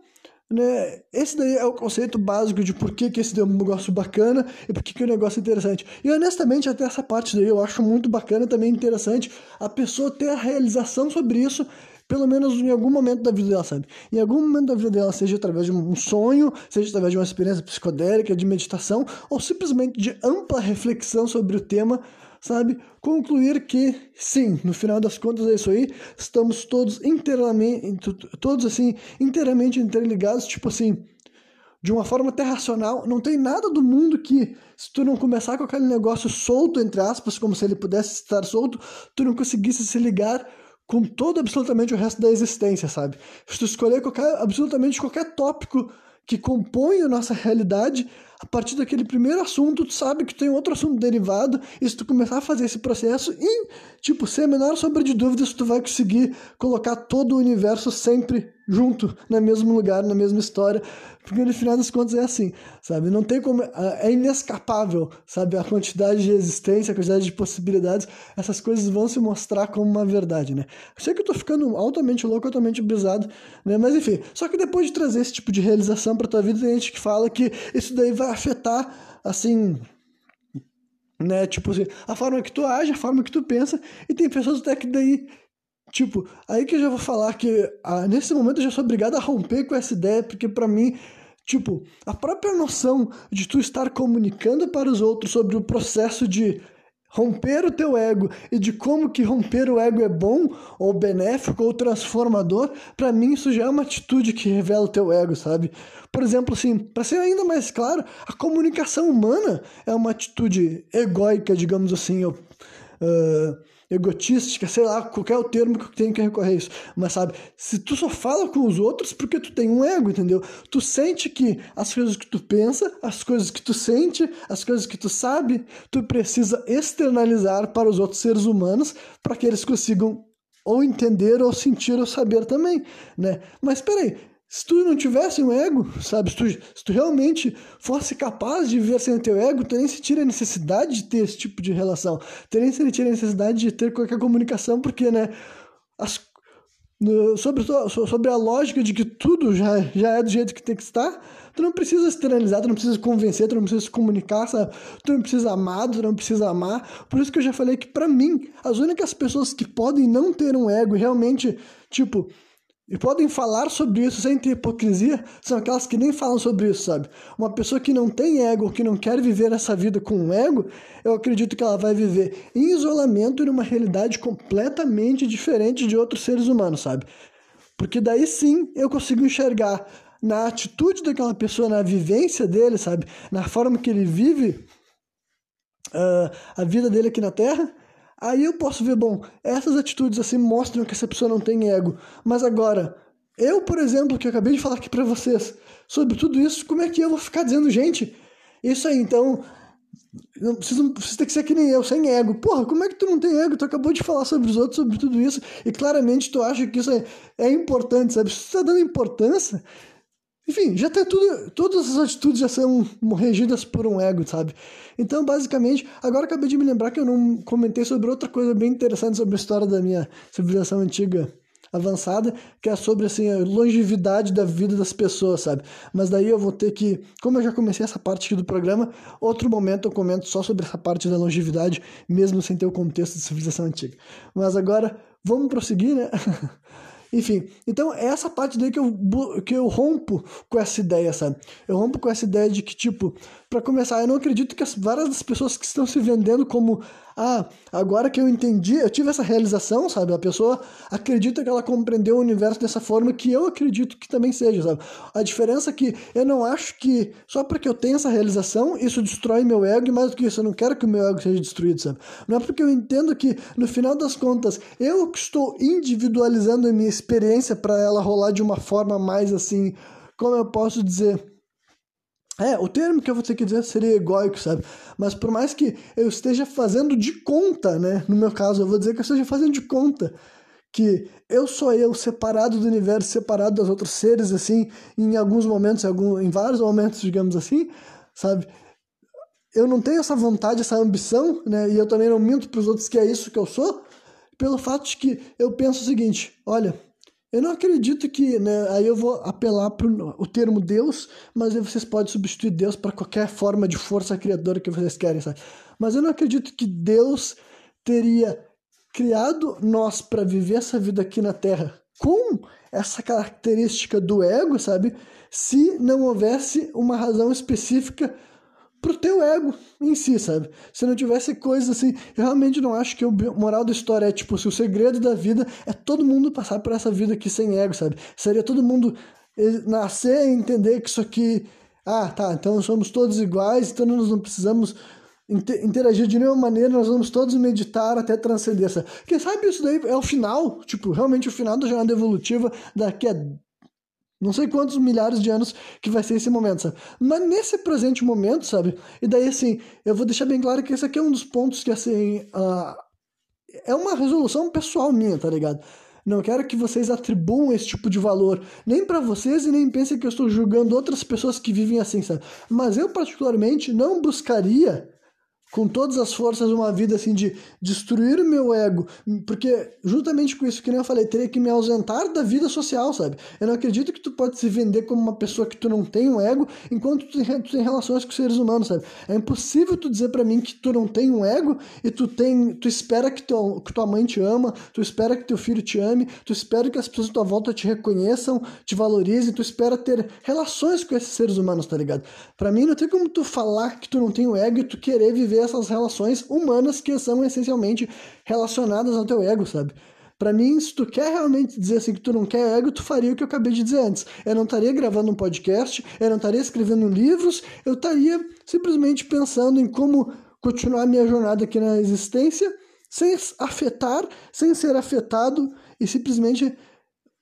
né, esse daí é o conceito básico de por que, que esse é um negócio bacana e por que, que é um negócio interessante. E honestamente, até essa parte daí eu acho muito bacana também interessante a pessoa ter a realização sobre isso, pelo menos em algum momento da vida dela, sabe? Em algum momento da vida dela, seja através de um sonho, seja através de uma experiência psicodélica, de meditação, ou simplesmente de ampla reflexão sobre o tema, sabe? Concluir que, sim, no final das contas é isso aí, estamos todos inteiramente, todos assim, inteiramente interligados, tipo assim, de uma forma até racional, não tem nada do mundo que, se tu não começar com aquele negócio solto, entre aspas, como se ele pudesse estar solto, tu não conseguisse se ligar com todo absolutamente o resto da existência, sabe? Se tu escolher qualquer, absolutamente qualquer tópico que compõe a nossa realidade, a partir daquele primeiro assunto, tu sabe que tem outro assunto derivado, e se tu começar a fazer esse processo, e, tipo, sem a menor sombra de dúvidas, tu vai conseguir colocar todo o universo sempre junto, no mesmo lugar, na mesma história, porque no final das contas é assim, sabe? Não tem como. É inescapável, sabe? A quantidade de existência, a quantidade de possibilidades, essas coisas vão se mostrar como uma verdade, né? Sei que eu tô ficando altamente louco, altamente brisado, né? Mas enfim, só que depois de trazer esse tipo de realização pra tua vida, tem gente que fala que isso daí vai afetar, assim, né? Tipo assim, a forma que tu age, a forma que tu pensa, e tem pessoas até que daí Tipo, aí que eu já vou falar que ah, nesse momento eu já sou obrigado a romper com essa ideia, porque para mim, tipo, a própria noção de tu estar comunicando para os outros sobre o processo de romper o teu ego e de como que romper o ego é bom ou benéfico ou transformador, para mim isso já é uma atitude que revela o teu ego, sabe? Por exemplo, assim, para ser ainda mais claro, a comunicação humana é uma atitude egóica, digamos assim, uh, egotística, sei lá, qualquer termo que eu tenho que recorrer a isso. Mas sabe, se tu só fala com os outros porque tu tem um ego, entendeu? Tu sente que as coisas que tu pensa, as coisas que tu sente, as coisas que tu sabe, tu precisa externalizar para os outros seres humanos para que eles consigam ou entender ou sentir ou saber também, né? Mas peraí, se tu não tivesse um ego, sabe? Se tu, se tu realmente fosse capaz de viver sem o teu ego, tu nem sentiria a necessidade de ter esse tipo de relação. Tu nem sentiria a necessidade de ter qualquer comunicação, porque, né? As, no, sobre, sobre a lógica de que tudo já, já é do jeito que tem que estar, tu não precisa externalizar, tu não precisa convencer, tu não precisa se comunicar, sabe? Tu não precisa amar, tu não precisa amar. Por isso que eu já falei que, para mim, as únicas pessoas que podem não ter um ego realmente, tipo, e podem falar sobre isso sem ter hipocrisia, são aquelas que nem falam sobre isso, sabe? Uma pessoa que não tem ego, que não quer viver essa vida com um ego, eu acredito que ela vai viver em isolamento numa realidade completamente diferente de outros seres humanos, sabe? Porque daí sim eu consigo enxergar na atitude daquela pessoa, na vivência dele, sabe? Na forma que ele vive uh, a vida dele aqui na Terra. Aí eu posso ver, bom, essas atitudes assim mostram que essa pessoa não tem ego. Mas agora, eu, por exemplo, que acabei de falar aqui para vocês sobre tudo isso, como é que eu vou ficar dizendo, gente, isso aí, então, não precisa ter que ser que nem eu, sem ego. Porra, como é que tu não tem ego? Tu acabou de falar sobre os outros, sobre tudo isso, e claramente tu acha que isso é, é importante, sabe? Se tu tá dando importância, enfim, já tem tudo, todas as atitudes já são regidas por um ego, sabe? Então, basicamente, agora acabei de me lembrar que eu não comentei sobre outra coisa bem interessante sobre a história da minha civilização antiga avançada, que é sobre assim, a longevidade da vida das pessoas, sabe? Mas daí eu vou ter que, como eu já comecei essa parte aqui do programa, outro momento eu comento só sobre essa parte da longevidade, mesmo sem ter o contexto de civilização antiga. Mas agora, vamos prosseguir, né? (laughs) Enfim, então é essa parte daí que eu, que eu rompo com essa ideia, sabe? Eu rompo com essa ideia de que, tipo, para começar, eu não acredito que as, várias das pessoas que estão se vendendo como ah, agora que eu entendi, eu tive essa realização, sabe? A pessoa acredita que ela compreendeu o universo dessa forma que eu acredito que também seja, sabe? A diferença é que eu não acho que só porque eu tenho essa realização, isso destrói meu ego e mais do que isso, eu não quero que o meu ego seja destruído, sabe? Não é porque eu entendo que, no final das contas, eu estou individualizando a minha experiência para ela rolar de uma forma mais assim, como eu posso dizer é, o termo que eu vou ter que dizer seria egóico, sabe? Mas por mais que eu esteja fazendo de conta, né? No meu caso, eu vou dizer que eu esteja fazendo de conta que eu sou eu, separado do universo, separado dos outros seres, assim, em alguns momentos, em, algum, em vários momentos, digamos assim, sabe? Eu não tenho essa vontade, essa ambição, né? E eu também não minto para os outros que é isso que eu sou, pelo fato de que eu penso o seguinte: olha, eu não acredito que, né, aí eu vou apelar para o termo Deus, mas vocês podem substituir Deus para qualquer forma de força criadora que vocês querem, sabe? Mas eu não acredito que Deus teria criado nós para viver essa vida aqui na Terra com essa característica do ego, sabe? Se não houvesse uma razão específica pro teu ego em si, sabe? Se não tivesse coisas assim, eu realmente não acho que o moral da história é tipo, se o segredo da vida é todo mundo passar por essa vida aqui sem ego, sabe? Seria todo mundo eh, nascer e entender que isso aqui, ah, tá, então somos todos iguais, então nós não precisamos interagir de nenhuma maneira, nós vamos todos meditar até transcendência. Quem sabe isso daí é o final, tipo, realmente o final da jornada evolutiva daqui a não sei quantos milhares de anos que vai ser esse momento, sabe? Mas nesse presente momento, sabe? E daí, assim, eu vou deixar bem claro que esse aqui é um dos pontos que, assim, uh, é uma resolução pessoal minha, tá ligado? Não quero que vocês atribuam esse tipo de valor, nem para vocês e nem pensem que eu estou julgando outras pessoas que vivem assim, sabe? Mas eu, particularmente, não buscaria com todas as forças uma vida assim de destruir o meu ego, porque justamente com isso que nem eu falei, teria que me ausentar da vida social, sabe? Eu não acredito que tu pode se vender como uma pessoa que tu não tem um ego enquanto tu tem, tu relações com seres humanos, sabe? É impossível tu dizer para mim que tu não tem um ego e tu tem, tu espera que, teu, que tua mãe te ama, tu espera que teu filho te ame, tu espera que as pessoas à tua volta te reconheçam, te valorizem, tu espera ter relações com esses seres humanos, tá ligado? Para mim não tem como tu falar que tu não tem um ego e tu querer viver essas relações humanas que são essencialmente relacionadas ao teu ego, sabe? Para mim, se tu quer realmente dizer assim que tu não quer ego, tu faria o que eu acabei de dizer antes. Eu não estaria gravando um podcast, eu não estaria escrevendo livros, eu estaria simplesmente pensando em como continuar minha jornada aqui na existência sem afetar, sem ser afetado e simplesmente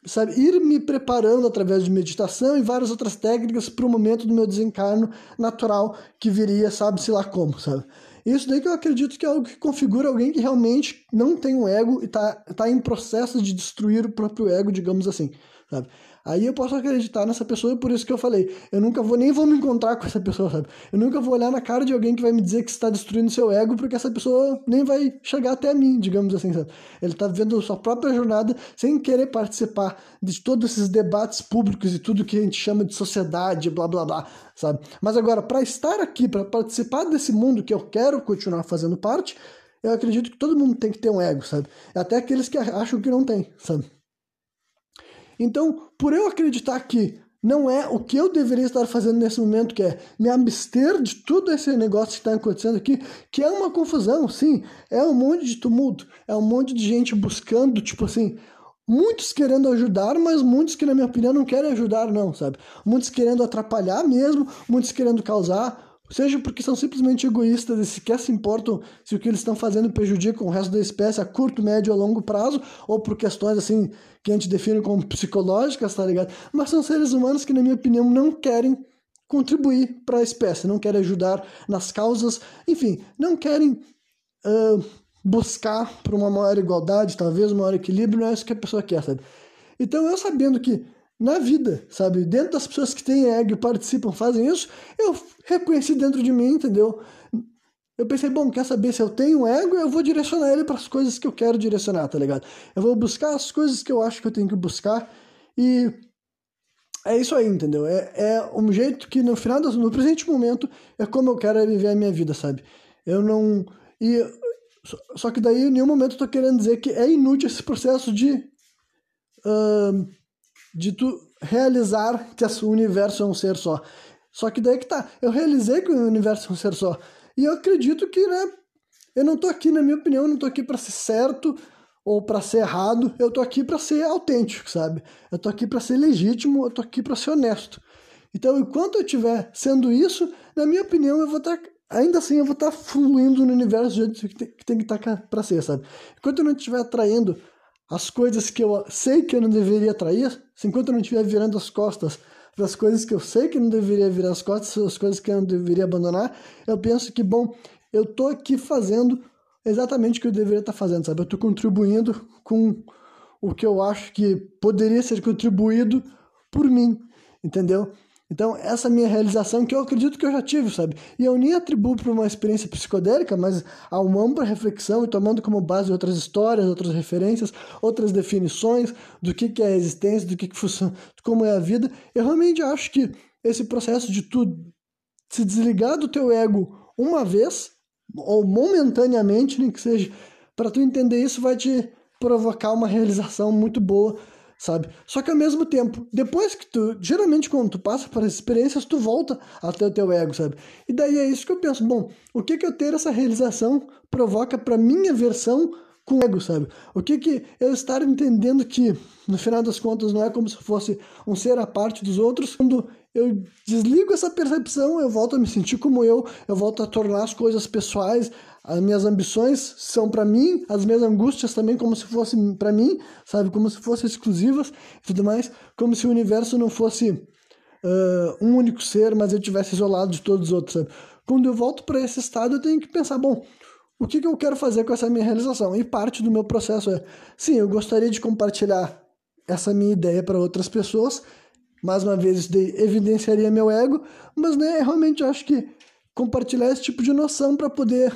sabe, ir me preparando através de meditação e várias outras técnicas para o momento do meu desencarno natural que viria, sabe-se lá como, sabe? Isso daí que eu acredito que é algo que configura alguém que realmente não tem um ego e está tá em processo de destruir o próprio ego, digamos assim, sabe? Aí eu posso acreditar nessa pessoa por isso que eu falei, eu nunca vou nem vou me encontrar com essa pessoa, sabe? Eu nunca vou olhar na cara de alguém que vai me dizer que está destruindo seu ego, porque essa pessoa nem vai chegar até mim, digamos assim, sabe? Ele está vivendo sua própria jornada sem querer participar de todos esses debates públicos e tudo que a gente chama de sociedade, blá blá blá, sabe? Mas agora, para estar aqui, para participar desse mundo que eu quero continuar fazendo parte, eu acredito que todo mundo tem que ter um ego, sabe? Até aqueles que acham que não tem, sabe? Então, por eu acreditar que não é o que eu deveria estar fazendo nesse momento, que é me abster de tudo esse negócio que está acontecendo aqui, que é uma confusão, sim, é um monte de tumulto, é um monte de gente buscando, tipo assim, muitos querendo ajudar, mas muitos que, na minha opinião, não querem ajudar, não, sabe? Muitos querendo atrapalhar mesmo, muitos querendo causar, seja porque são simplesmente egoístas e sequer se importam se o que eles estão fazendo prejudica o resto da espécie a curto, médio ou longo prazo, ou por questões assim que a gente define como psicológicas, tá ligado? Mas são seres humanos que, na minha opinião, não querem contribuir para a espécie, não querem ajudar nas causas, enfim, não querem uh, buscar por uma maior igualdade, talvez um maior equilíbrio, não é isso que a pessoa quer, sabe? Então eu sabendo que na vida, sabe, dentro das pessoas que têm ego participam, fazem isso, eu reconheci dentro de mim, entendeu? Eu pensei, bom, quer saber se eu tenho ego, eu vou direcionar ele para as coisas que eu quero direcionar, tá ligado? Eu vou buscar as coisas que eu acho que eu tenho que buscar e é isso aí, entendeu? É, é um jeito que no final, no presente momento, é como eu quero viver a minha vida, sabe? Eu não. E só que daí, em nenhum momento, eu tô querendo dizer que é inútil esse processo de. Uh, de tu realizar que o universo é um ser só. Só que daí que tá. Eu realizei que o universo é um ser só. E eu acredito que, né? Eu não tô aqui, na minha opinião, não tô aqui para ser certo ou para ser errado. Eu tô aqui para ser autêntico, sabe? Eu tô aqui para ser legítimo, eu tô aqui para ser honesto. Então, enquanto eu estiver sendo isso, na minha opinião, eu vou estar tá ainda assim eu vou estar tá fluindo no universo do jeito que, tem que estar tá para ser, sabe? Enquanto eu não estiver atraindo as coisas que eu sei que eu não deveria atrair, enquanto eu não estiver virando as costas para as coisas que eu sei que eu não deveria virar as costas, as coisas que eu não deveria abandonar, eu penso que, bom, eu tô aqui fazendo exatamente o que eu deveria estar tá fazendo, sabe? Eu tô contribuindo com o que eu acho que poderia ser contribuído por mim, entendeu? Então, essa minha realização que eu acredito que eu já tive, sabe? E eu nem atribuo para uma experiência psicodélica, mas a uma ampla reflexão e tomando como base outras histórias, outras referências, outras definições do que, que é a existência, do que, que funciona, como é a vida. Eu realmente acho que esse processo de tu se desligar do teu ego uma vez, ou momentaneamente, nem que seja, para tu entender isso vai te provocar uma realização muito boa sabe? Só que ao mesmo tempo, depois que tu, geralmente quando tu passa por essas experiências, tu volta até o teu ego, sabe? E daí é isso que eu penso, bom, o que que eu ter essa realização provoca para minha versão com o ego, sabe? O que que eu estar entendendo que, no final das contas, não é como se fosse um ser à parte dos outros, quando eu desligo essa percepção, eu volto a me sentir como eu, eu volto a tornar as coisas pessoais, as minhas ambições são para mim, as minhas angústias também como se fossem para mim, sabe? Como se fossem exclusivas e tudo mais, como se o universo não fosse uh, um único ser, mas eu tivesse isolado de todos os outros, sabe? Quando eu volto para esse estado, eu tenho que pensar, bom, o que, que eu quero fazer com essa minha realização? E parte do meu processo é, sim, eu gostaria de compartilhar essa minha ideia para outras pessoas, mais uma vez isso evidenciaria meu ego, mas né, realmente eu acho que compartilhar esse tipo de noção para poder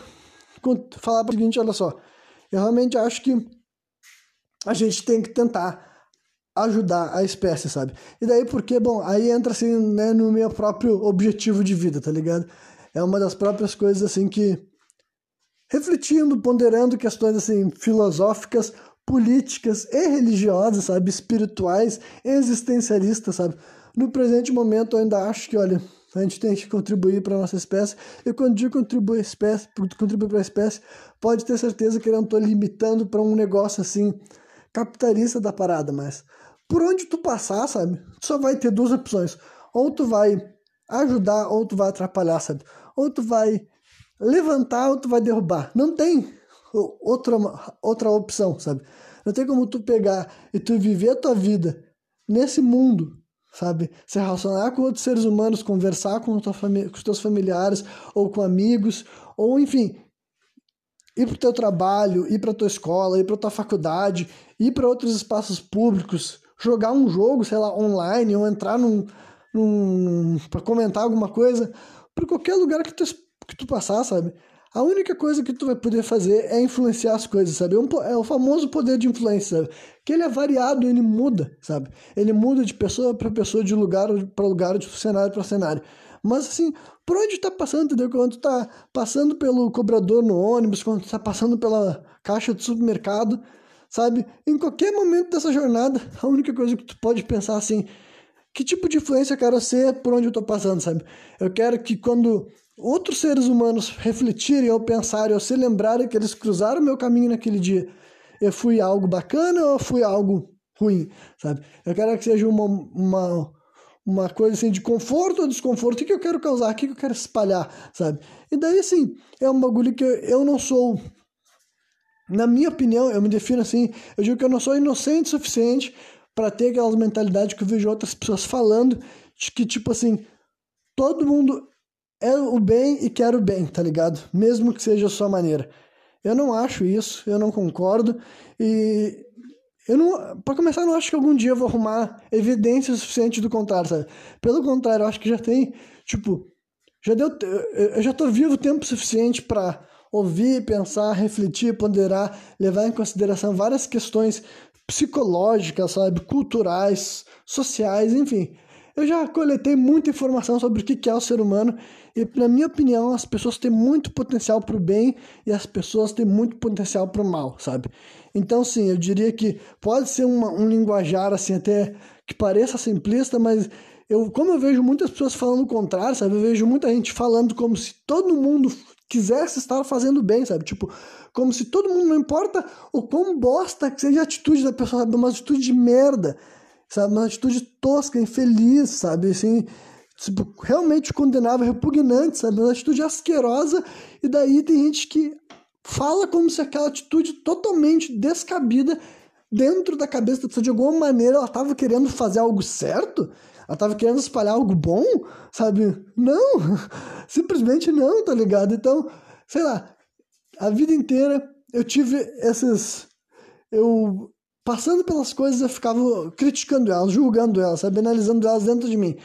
falar o seguinte, olha só, eu realmente acho que a gente tem que tentar ajudar a espécie, sabe? E daí porque, bom, aí entra assim, né, no meu próprio objetivo de vida, tá ligado? É uma das próprias coisas assim que refletindo, ponderando questões assim filosóficas, políticas e religiosas, sabe, espirituais, existencialistas, sabe? No presente momento eu ainda acho que, olha, a gente tem que contribuir para a nossa espécie. E quando digo contribuir, espécie, contribuir para a espécie, pode ter certeza que eu não estou limitando para um negócio assim capitalista da parada, mas por onde tu passar, sabe? Tu só vai ter duas opções. Ou tu vai ajudar, ou tu vai atrapalhar, sabe? Ou tu vai levantar, ou tu vai derrubar. Não tem outra, outra opção, sabe? Não tem como tu pegar e tu viver a tua vida nesse mundo sabe? Se relacionar com outros seres humanos, conversar com, tua com os teus familiares ou com amigos, ou enfim, ir para o teu trabalho, ir para tua escola, ir para tua faculdade, ir para outros espaços públicos, jogar um jogo, sei lá, online, ou entrar num, num para comentar alguma coisa, para qualquer lugar que tu, que tu passar, sabe? A única coisa que tu vai poder fazer é influenciar as coisas, sabe? É, é o famoso poder de influência, sabe? Que ele é variado, ele muda, sabe? Ele muda de pessoa para pessoa, de lugar para lugar, de cenário para cenário. Mas assim, por onde tá passando, entendeu? Quando tu tá passando pelo cobrador no ônibus, quando tu tá passando pela caixa de supermercado, sabe? Em qualquer momento dessa jornada, (laughs) a única coisa que tu pode pensar assim, que tipo de influência eu quero ser por onde eu tô passando, sabe? Eu quero que quando outros seres humanos refletirem ou pensarem ou se lembrarem que eles cruzaram o meu caminho naquele dia, eu fui algo bacana ou fui algo ruim, sabe? Eu quero que seja uma, uma, uma coisa assim de conforto ou desconforto. O que, eu quero causar? O que, eu quero espalhar, sabe? E daí, assim, é um bagulho que eu não sou. Na minha opinião, eu me defino assim, eu digo que eu não sou inocente o suficiente para ter aquelas mentalidades que eu vejo outras pessoas falando, de que, tipo assim, todo mundo é o bem e quer o bem, tá ligado? Mesmo que seja a sua maneira. Eu não acho isso, eu não concordo e eu não, para começar, eu não acho que algum dia eu vou arrumar evidência suficiente do contrário, sabe? Pelo contrário, eu acho que já tem, tipo, já deu, eu já tô vivo tempo suficiente para ouvir, pensar, refletir, ponderar, levar em consideração várias questões psicológicas, sabe, culturais, sociais, enfim. Eu já coletei muita informação sobre o que é o ser humano e, na minha opinião, as pessoas têm muito potencial para o bem e as pessoas têm muito potencial para o mal, sabe? Então, sim, eu diria que pode ser uma, um linguajar, assim, até que pareça simplista, mas eu, como eu vejo muitas pessoas falando o contrário, sabe? Eu vejo muita gente falando como se todo mundo quisesse estar fazendo bem, sabe? Tipo, como se todo mundo, não importa o quão bosta que seja a atitude da pessoa, sabe? Uma atitude de merda sabe? Uma atitude tosca, infeliz, sabe? Assim, tipo, realmente condenável, repugnante, sabe? Uma atitude asquerosa, e daí tem gente que fala como se aquela atitude totalmente descabida dentro da cabeça da pessoa, de alguma maneira, ela estava querendo fazer algo certo, ela estava querendo espalhar algo bom, sabe? Não, (laughs) simplesmente não, tá ligado? Então, sei lá, a vida inteira eu tive esses. Eu passando pelas coisas, eu ficava criticando elas, julgando elas, sabe? Analisando elas dentro de mim.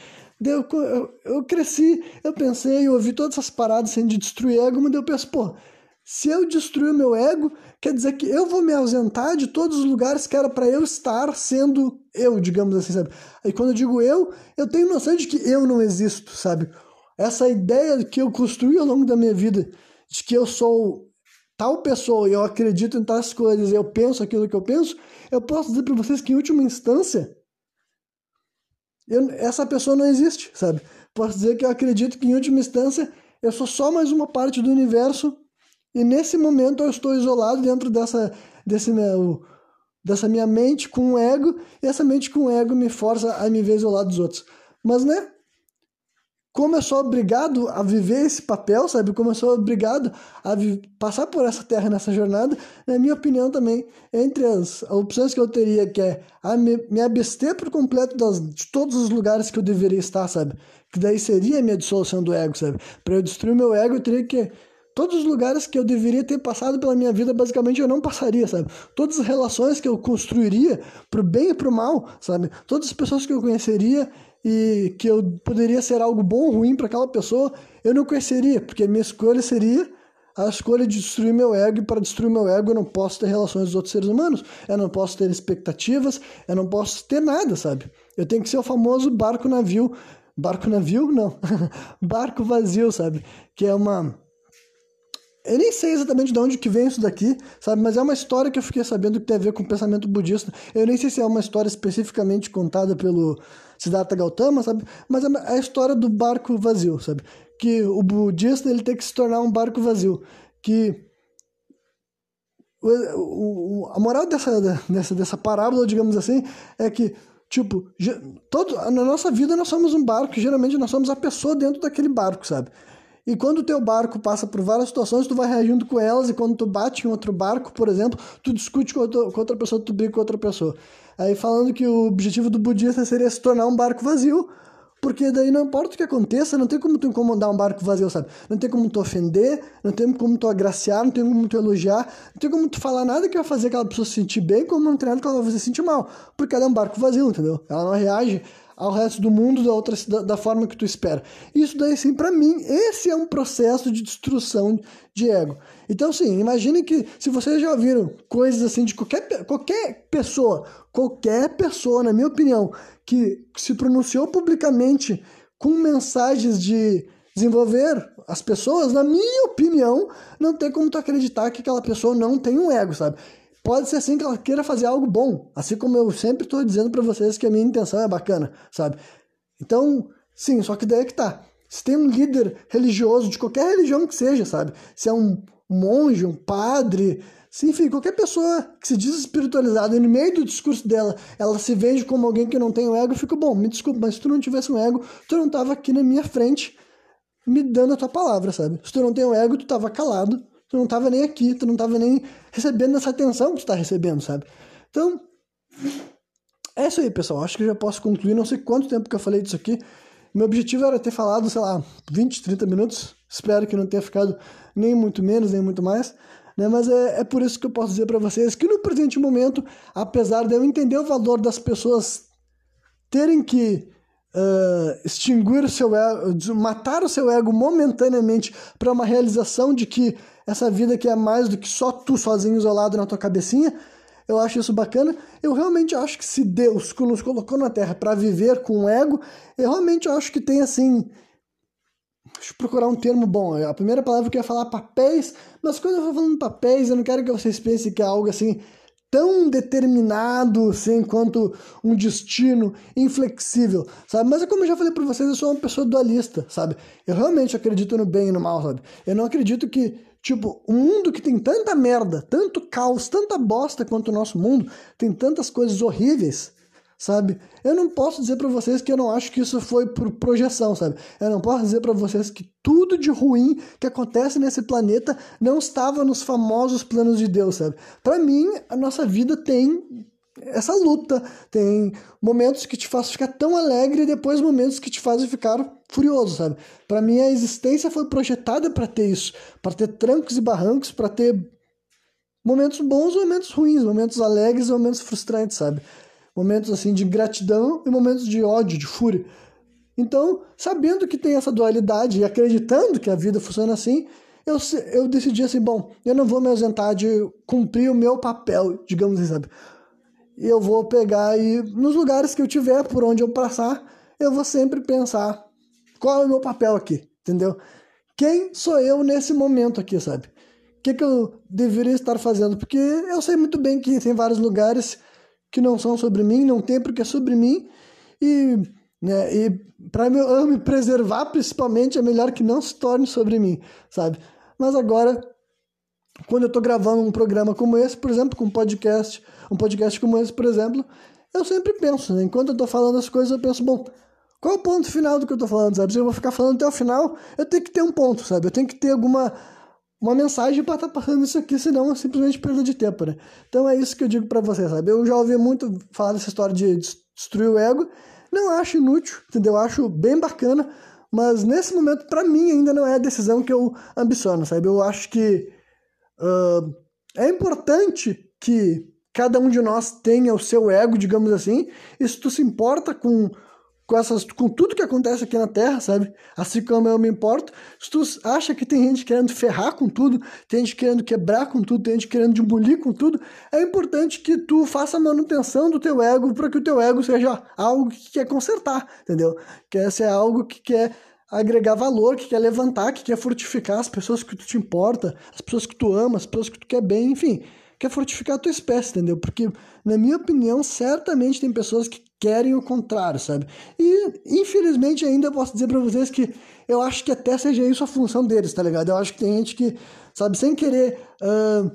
Eu, eu, eu cresci, eu pensei, eu ouvi todas essas paradas assim, de destruir ego, mas eu penso, pô, se eu destruir o meu ego, quer dizer que eu vou me ausentar de todos os lugares que era para eu estar sendo eu, digamos assim, sabe? Aí quando eu digo eu, eu tenho noção de que eu não existo, sabe? Essa ideia que eu construí ao longo da minha vida, de que eu sou tal pessoa e eu acredito em tais coisas, eu penso aquilo que eu penso, eu posso dizer para vocês que em última instância eu, essa pessoa não existe, sabe? Posso dizer que eu acredito que em última instância eu sou só mais uma parte do universo e nesse momento eu estou isolado dentro dessa desse meu dessa minha mente com o ego e essa mente com o ego me força a me ver isolado dos outros. Mas né? Como eu sou obrigado a viver esse papel, sabe? Como eu sou obrigado a passar por essa terra nessa jornada, na minha opinião também, entre as opções que eu teria, que é me, me abster por completo das, de todos os lugares que eu deveria estar, sabe? Que daí seria a minha dissolução do ego, sabe? Para eu destruir meu ego, eu teria que todos os lugares que eu deveria ter passado pela minha vida, basicamente eu não passaria, sabe? Todas as relações que eu construiria pro bem e pro mal, sabe? Todas as pessoas que eu conheceria e que eu poderia ser algo bom ou ruim para aquela pessoa, eu não conheceria, porque a minha escolha seria a escolha de destruir meu ego, e para destruir meu ego eu não posso ter relações com outros seres humanos, eu não posso ter expectativas, eu não posso ter nada, sabe? Eu tenho que ser o famoso barco-navio, barco-navio? Não, (laughs) barco vazio, sabe? Que é uma... Eu nem sei exatamente de onde que vem isso daqui, sabe? Mas é uma história que eu fiquei sabendo que tem a ver com o pensamento budista. Eu nem sei se é uma história especificamente contada pelo Siddhartha Gautama, sabe? Mas é a história do barco vazio, sabe? Que o budista ele tem que se tornar um barco vazio, que o, o, a moral dessa, dessa, dessa parábola, digamos assim, é que Tipo, todo, na nossa vida nós somos um barco, geralmente nós somos a pessoa dentro daquele barco, sabe? E quando o teu barco passa por várias situações, tu vai reagindo com elas, e quando tu bate em outro barco, por exemplo, tu discute com outra, com outra pessoa, tu briga com outra pessoa. Aí falando que o objetivo do budista seria se tornar um barco vazio, porque daí não importa o que aconteça, não tem como tu incomodar um barco vazio, sabe? Não tem como tu ofender, não tem como tu agraciar, não tem como tu elogiar, não tem como tu falar nada que vai fazer aquela pessoa se sentir bem, como não tem nada que ela vai se sentir mal, porque ela é um barco vazio, entendeu? Ela não reage ao resto do mundo da outra da, da forma que tu espera. Isso daí sim, para mim, esse é um processo de destruição de ego. Então sim, imagine que se vocês já ouviram coisas assim de qualquer qualquer pessoa, qualquer pessoa, na minha opinião, que se pronunciou publicamente com mensagens de desenvolver as pessoas, na minha opinião, não tem como tu acreditar que aquela pessoa não tem um ego, sabe? Pode ser assim que ela queira fazer algo bom, assim como eu sempre estou dizendo para vocês que a minha intenção é bacana, sabe? Então, sim, só que daí é que tá. Se tem um líder religioso, de qualquer religião que seja, sabe? Se é um monge, um padre, Se, enfim, qualquer pessoa que se diz espiritualizada no meio do discurso dela, ela se vende como alguém que não tem um ego, eu fico, bom, me desculpa, mas se tu não tivesse um ego, tu não tava aqui na minha frente me dando a tua palavra, sabe? Se tu não tem um ego, tu tava calado, tu não tava nem aqui, tu não tava nem recebendo essa atenção que tu tá recebendo, sabe? Então, é isso aí, pessoal. Acho que já posso concluir. Não sei quanto tempo que eu falei disso aqui. Meu objetivo era ter falado, sei lá, 20, 30 minutos. Espero que não tenha ficado nem muito menos, nem muito mais. Né? Mas é, é por isso que eu posso dizer para vocês que no presente momento, apesar de eu entender o valor das pessoas terem que uh, extinguir o seu ego, matar o seu ego momentaneamente para uma realização de que essa vida que é mais do que só tu sozinho isolado na tua cabecinha, eu acho isso bacana. Eu realmente acho que se Deus nos colocou na Terra para viver com o ego, eu realmente acho que tem assim Deixa eu procurar um termo bom. A primeira palavra que eu ia falar papéis, mas quando eu vou falando papéis, eu não quero que vocês pensem que é algo assim tão determinado assim, quanto um destino inflexível, sabe? Mas é como eu já falei para vocês, eu sou uma pessoa dualista, sabe? Eu realmente acredito no bem e no mal, sabe? Eu não acredito que, tipo, um mundo que tem tanta merda, tanto caos, tanta bosta quanto o nosso mundo, tem tantas coisas horríveis, sabe? Eu não posso dizer para vocês que eu não acho que isso foi por projeção, sabe? Eu não posso dizer para vocês que tudo de ruim que acontece nesse planeta não estava nos famosos planos de Deus, sabe? Para mim, a nossa vida tem essa luta, tem momentos que te fazem ficar tão alegre e depois momentos que te fazem ficar furioso, sabe? Para mim a existência foi projetada para ter isso, para ter trancos e barrancos, para ter momentos bons, momentos ruins, momentos alegres, momentos frustrantes, sabe? Momentos assim de gratidão e momentos de ódio, de fúria. Então, sabendo que tem essa dualidade e acreditando que a vida funciona assim, eu, eu decidi assim, bom, eu não vou me ausentar de cumprir o meu papel, digamos assim, sabe? Eu vou pegar e nos lugares que eu tiver, por onde eu passar, eu vou sempre pensar qual é o meu papel aqui, entendeu? Quem sou eu nesse momento aqui, sabe? O que, que eu deveria estar fazendo? Porque eu sei muito bem que tem vários lugares que não são sobre mim, não tem porque é sobre mim. E, né, e para eu me preservar, principalmente, é melhor que não se torne sobre mim, sabe? Mas agora, quando eu estou gravando um programa como esse, por exemplo, com um podcast, um podcast como esse, por exemplo, eu sempre penso, né? enquanto eu estou falando as coisas, eu penso, bom, qual é o ponto final do que eu estou falando, sabe? Se eu vou ficar falando até o final, eu tenho que ter um ponto, sabe? Eu tenho que ter alguma uma mensagem para estar tá passando isso aqui, senão é simplesmente perda de tempo, né? Então é isso que eu digo para você, sabe? Eu já ouvi muito falar dessa história de destruir o ego, não acho inútil, entendeu? Eu acho bem bacana, mas nesse momento, para mim, ainda não é a decisão que eu ambiciono, sabe? Eu acho que uh, é importante que cada um de nós tenha o seu ego, digamos assim, e se tu se importa com com, essas, com tudo que acontece aqui na Terra, sabe? Assim como eu me importo. Se tu acha que tem gente querendo ferrar com tudo, tem gente querendo quebrar com tudo, tem gente querendo demolir com tudo, é importante que tu faça a manutenção do teu ego para que o teu ego seja algo que quer consertar, entendeu? Quer ser algo que quer agregar valor, que quer levantar, que quer fortificar as pessoas que tu te importa, as pessoas que tu ama, as pessoas que tu quer bem, enfim, quer fortificar a tua espécie, entendeu? Porque, na minha opinião, certamente tem pessoas que querem o contrário, sabe? E infelizmente ainda posso dizer para vocês que eu acho que até seja isso a função deles, tá ligado? Eu acho que tem gente que, sabe, sem querer, uh,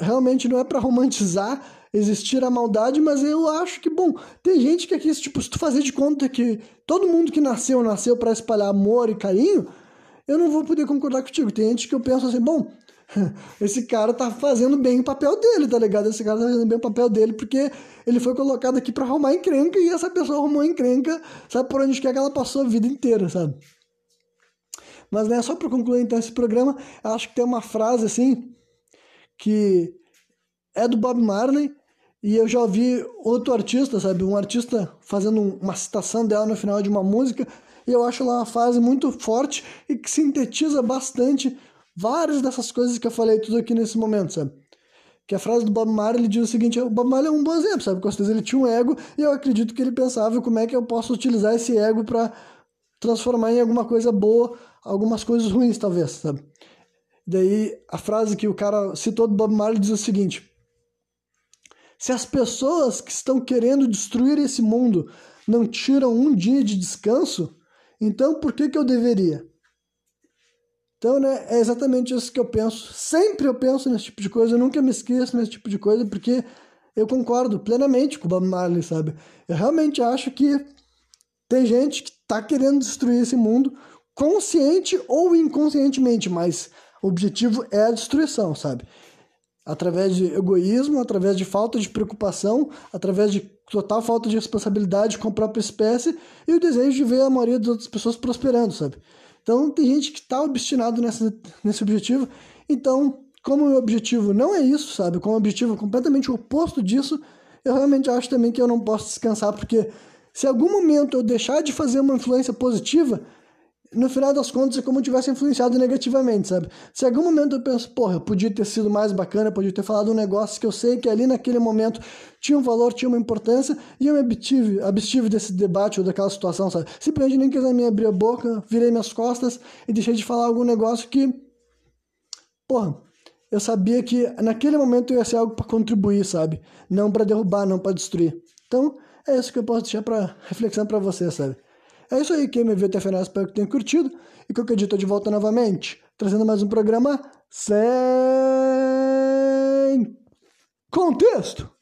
realmente não é para romantizar existir a maldade, mas eu acho que, bom, tem gente que aqui, tipo, se tu fazer de conta que todo mundo que nasceu, nasceu para espalhar amor e carinho, eu não vou poder concordar contigo. Tem gente que eu penso assim, bom, (laughs) esse cara tá fazendo bem o papel dele, tá ligado? Esse cara tá fazendo bem o papel dele porque ele foi colocado aqui para arrumar encrenca e essa pessoa arrumou encrenca, sabe por onde quer que ela passou a vida inteira, sabe? Mas, né, só para concluir então esse programa, acho que tem uma frase assim que é do Bob Marley e eu já ouvi outro artista, sabe? Um artista fazendo uma citação dela no final de uma música e eu acho lá uma frase muito forte e que sintetiza bastante várias dessas coisas que eu falei tudo aqui nesse momento, sabe? Que a frase do Bob Marley ele diz o seguinte: o Bob Marley é um bom exemplo, sabe? Com certeza ele tinha um ego e eu acredito que ele pensava como é que eu posso utilizar esse ego para transformar em alguma coisa boa, algumas coisas ruins, talvez, sabe? Daí a frase que o cara citou do Bob Marley diz o seguinte: Se as pessoas que estão querendo destruir esse mundo não tiram um dia de descanso, então por que, que eu deveria? Então, né, é exatamente isso que eu penso. Sempre eu penso nesse tipo de coisa, eu nunca me esqueço nesse tipo de coisa, porque eu concordo plenamente com o Bob Marley, sabe? Eu realmente acho que tem gente que tá querendo destruir esse mundo consciente ou inconscientemente, mas o objetivo é a destruição, sabe? Através de egoísmo, através de falta de preocupação, através de total falta de responsabilidade com a própria espécie e o desejo de ver a maioria das outras pessoas prosperando, sabe? Então tem gente que está obstinado nessa, nesse objetivo. Então, como o meu objetivo não é isso, sabe? Como o objetivo é completamente oposto disso, eu realmente acho também que eu não posso descansar, porque se algum momento eu deixar de fazer uma influência positiva, no final das contas é como se tivesse influenciado negativamente, sabe? Se em algum momento eu penso, porra, eu podia ter sido mais bacana, podia ter falado um negócio que eu sei que ali naquele momento tinha um valor, tinha uma importância, e eu me abstive, abstive desse debate ou daquela situação, sabe? Simplesmente nem quis me abrir a boca, virei minhas costas e deixei de falar algum negócio que, porra, eu sabia que naquele momento ia ser algo para contribuir, sabe? Não para derrubar, não para destruir. Então, é isso que eu posso deixar para reflexão para você, sabe? É isso aí, quem me viu até a final, espero que tenha curtido. E dia eu tô de volta novamente, trazendo mais um programa sem contexto.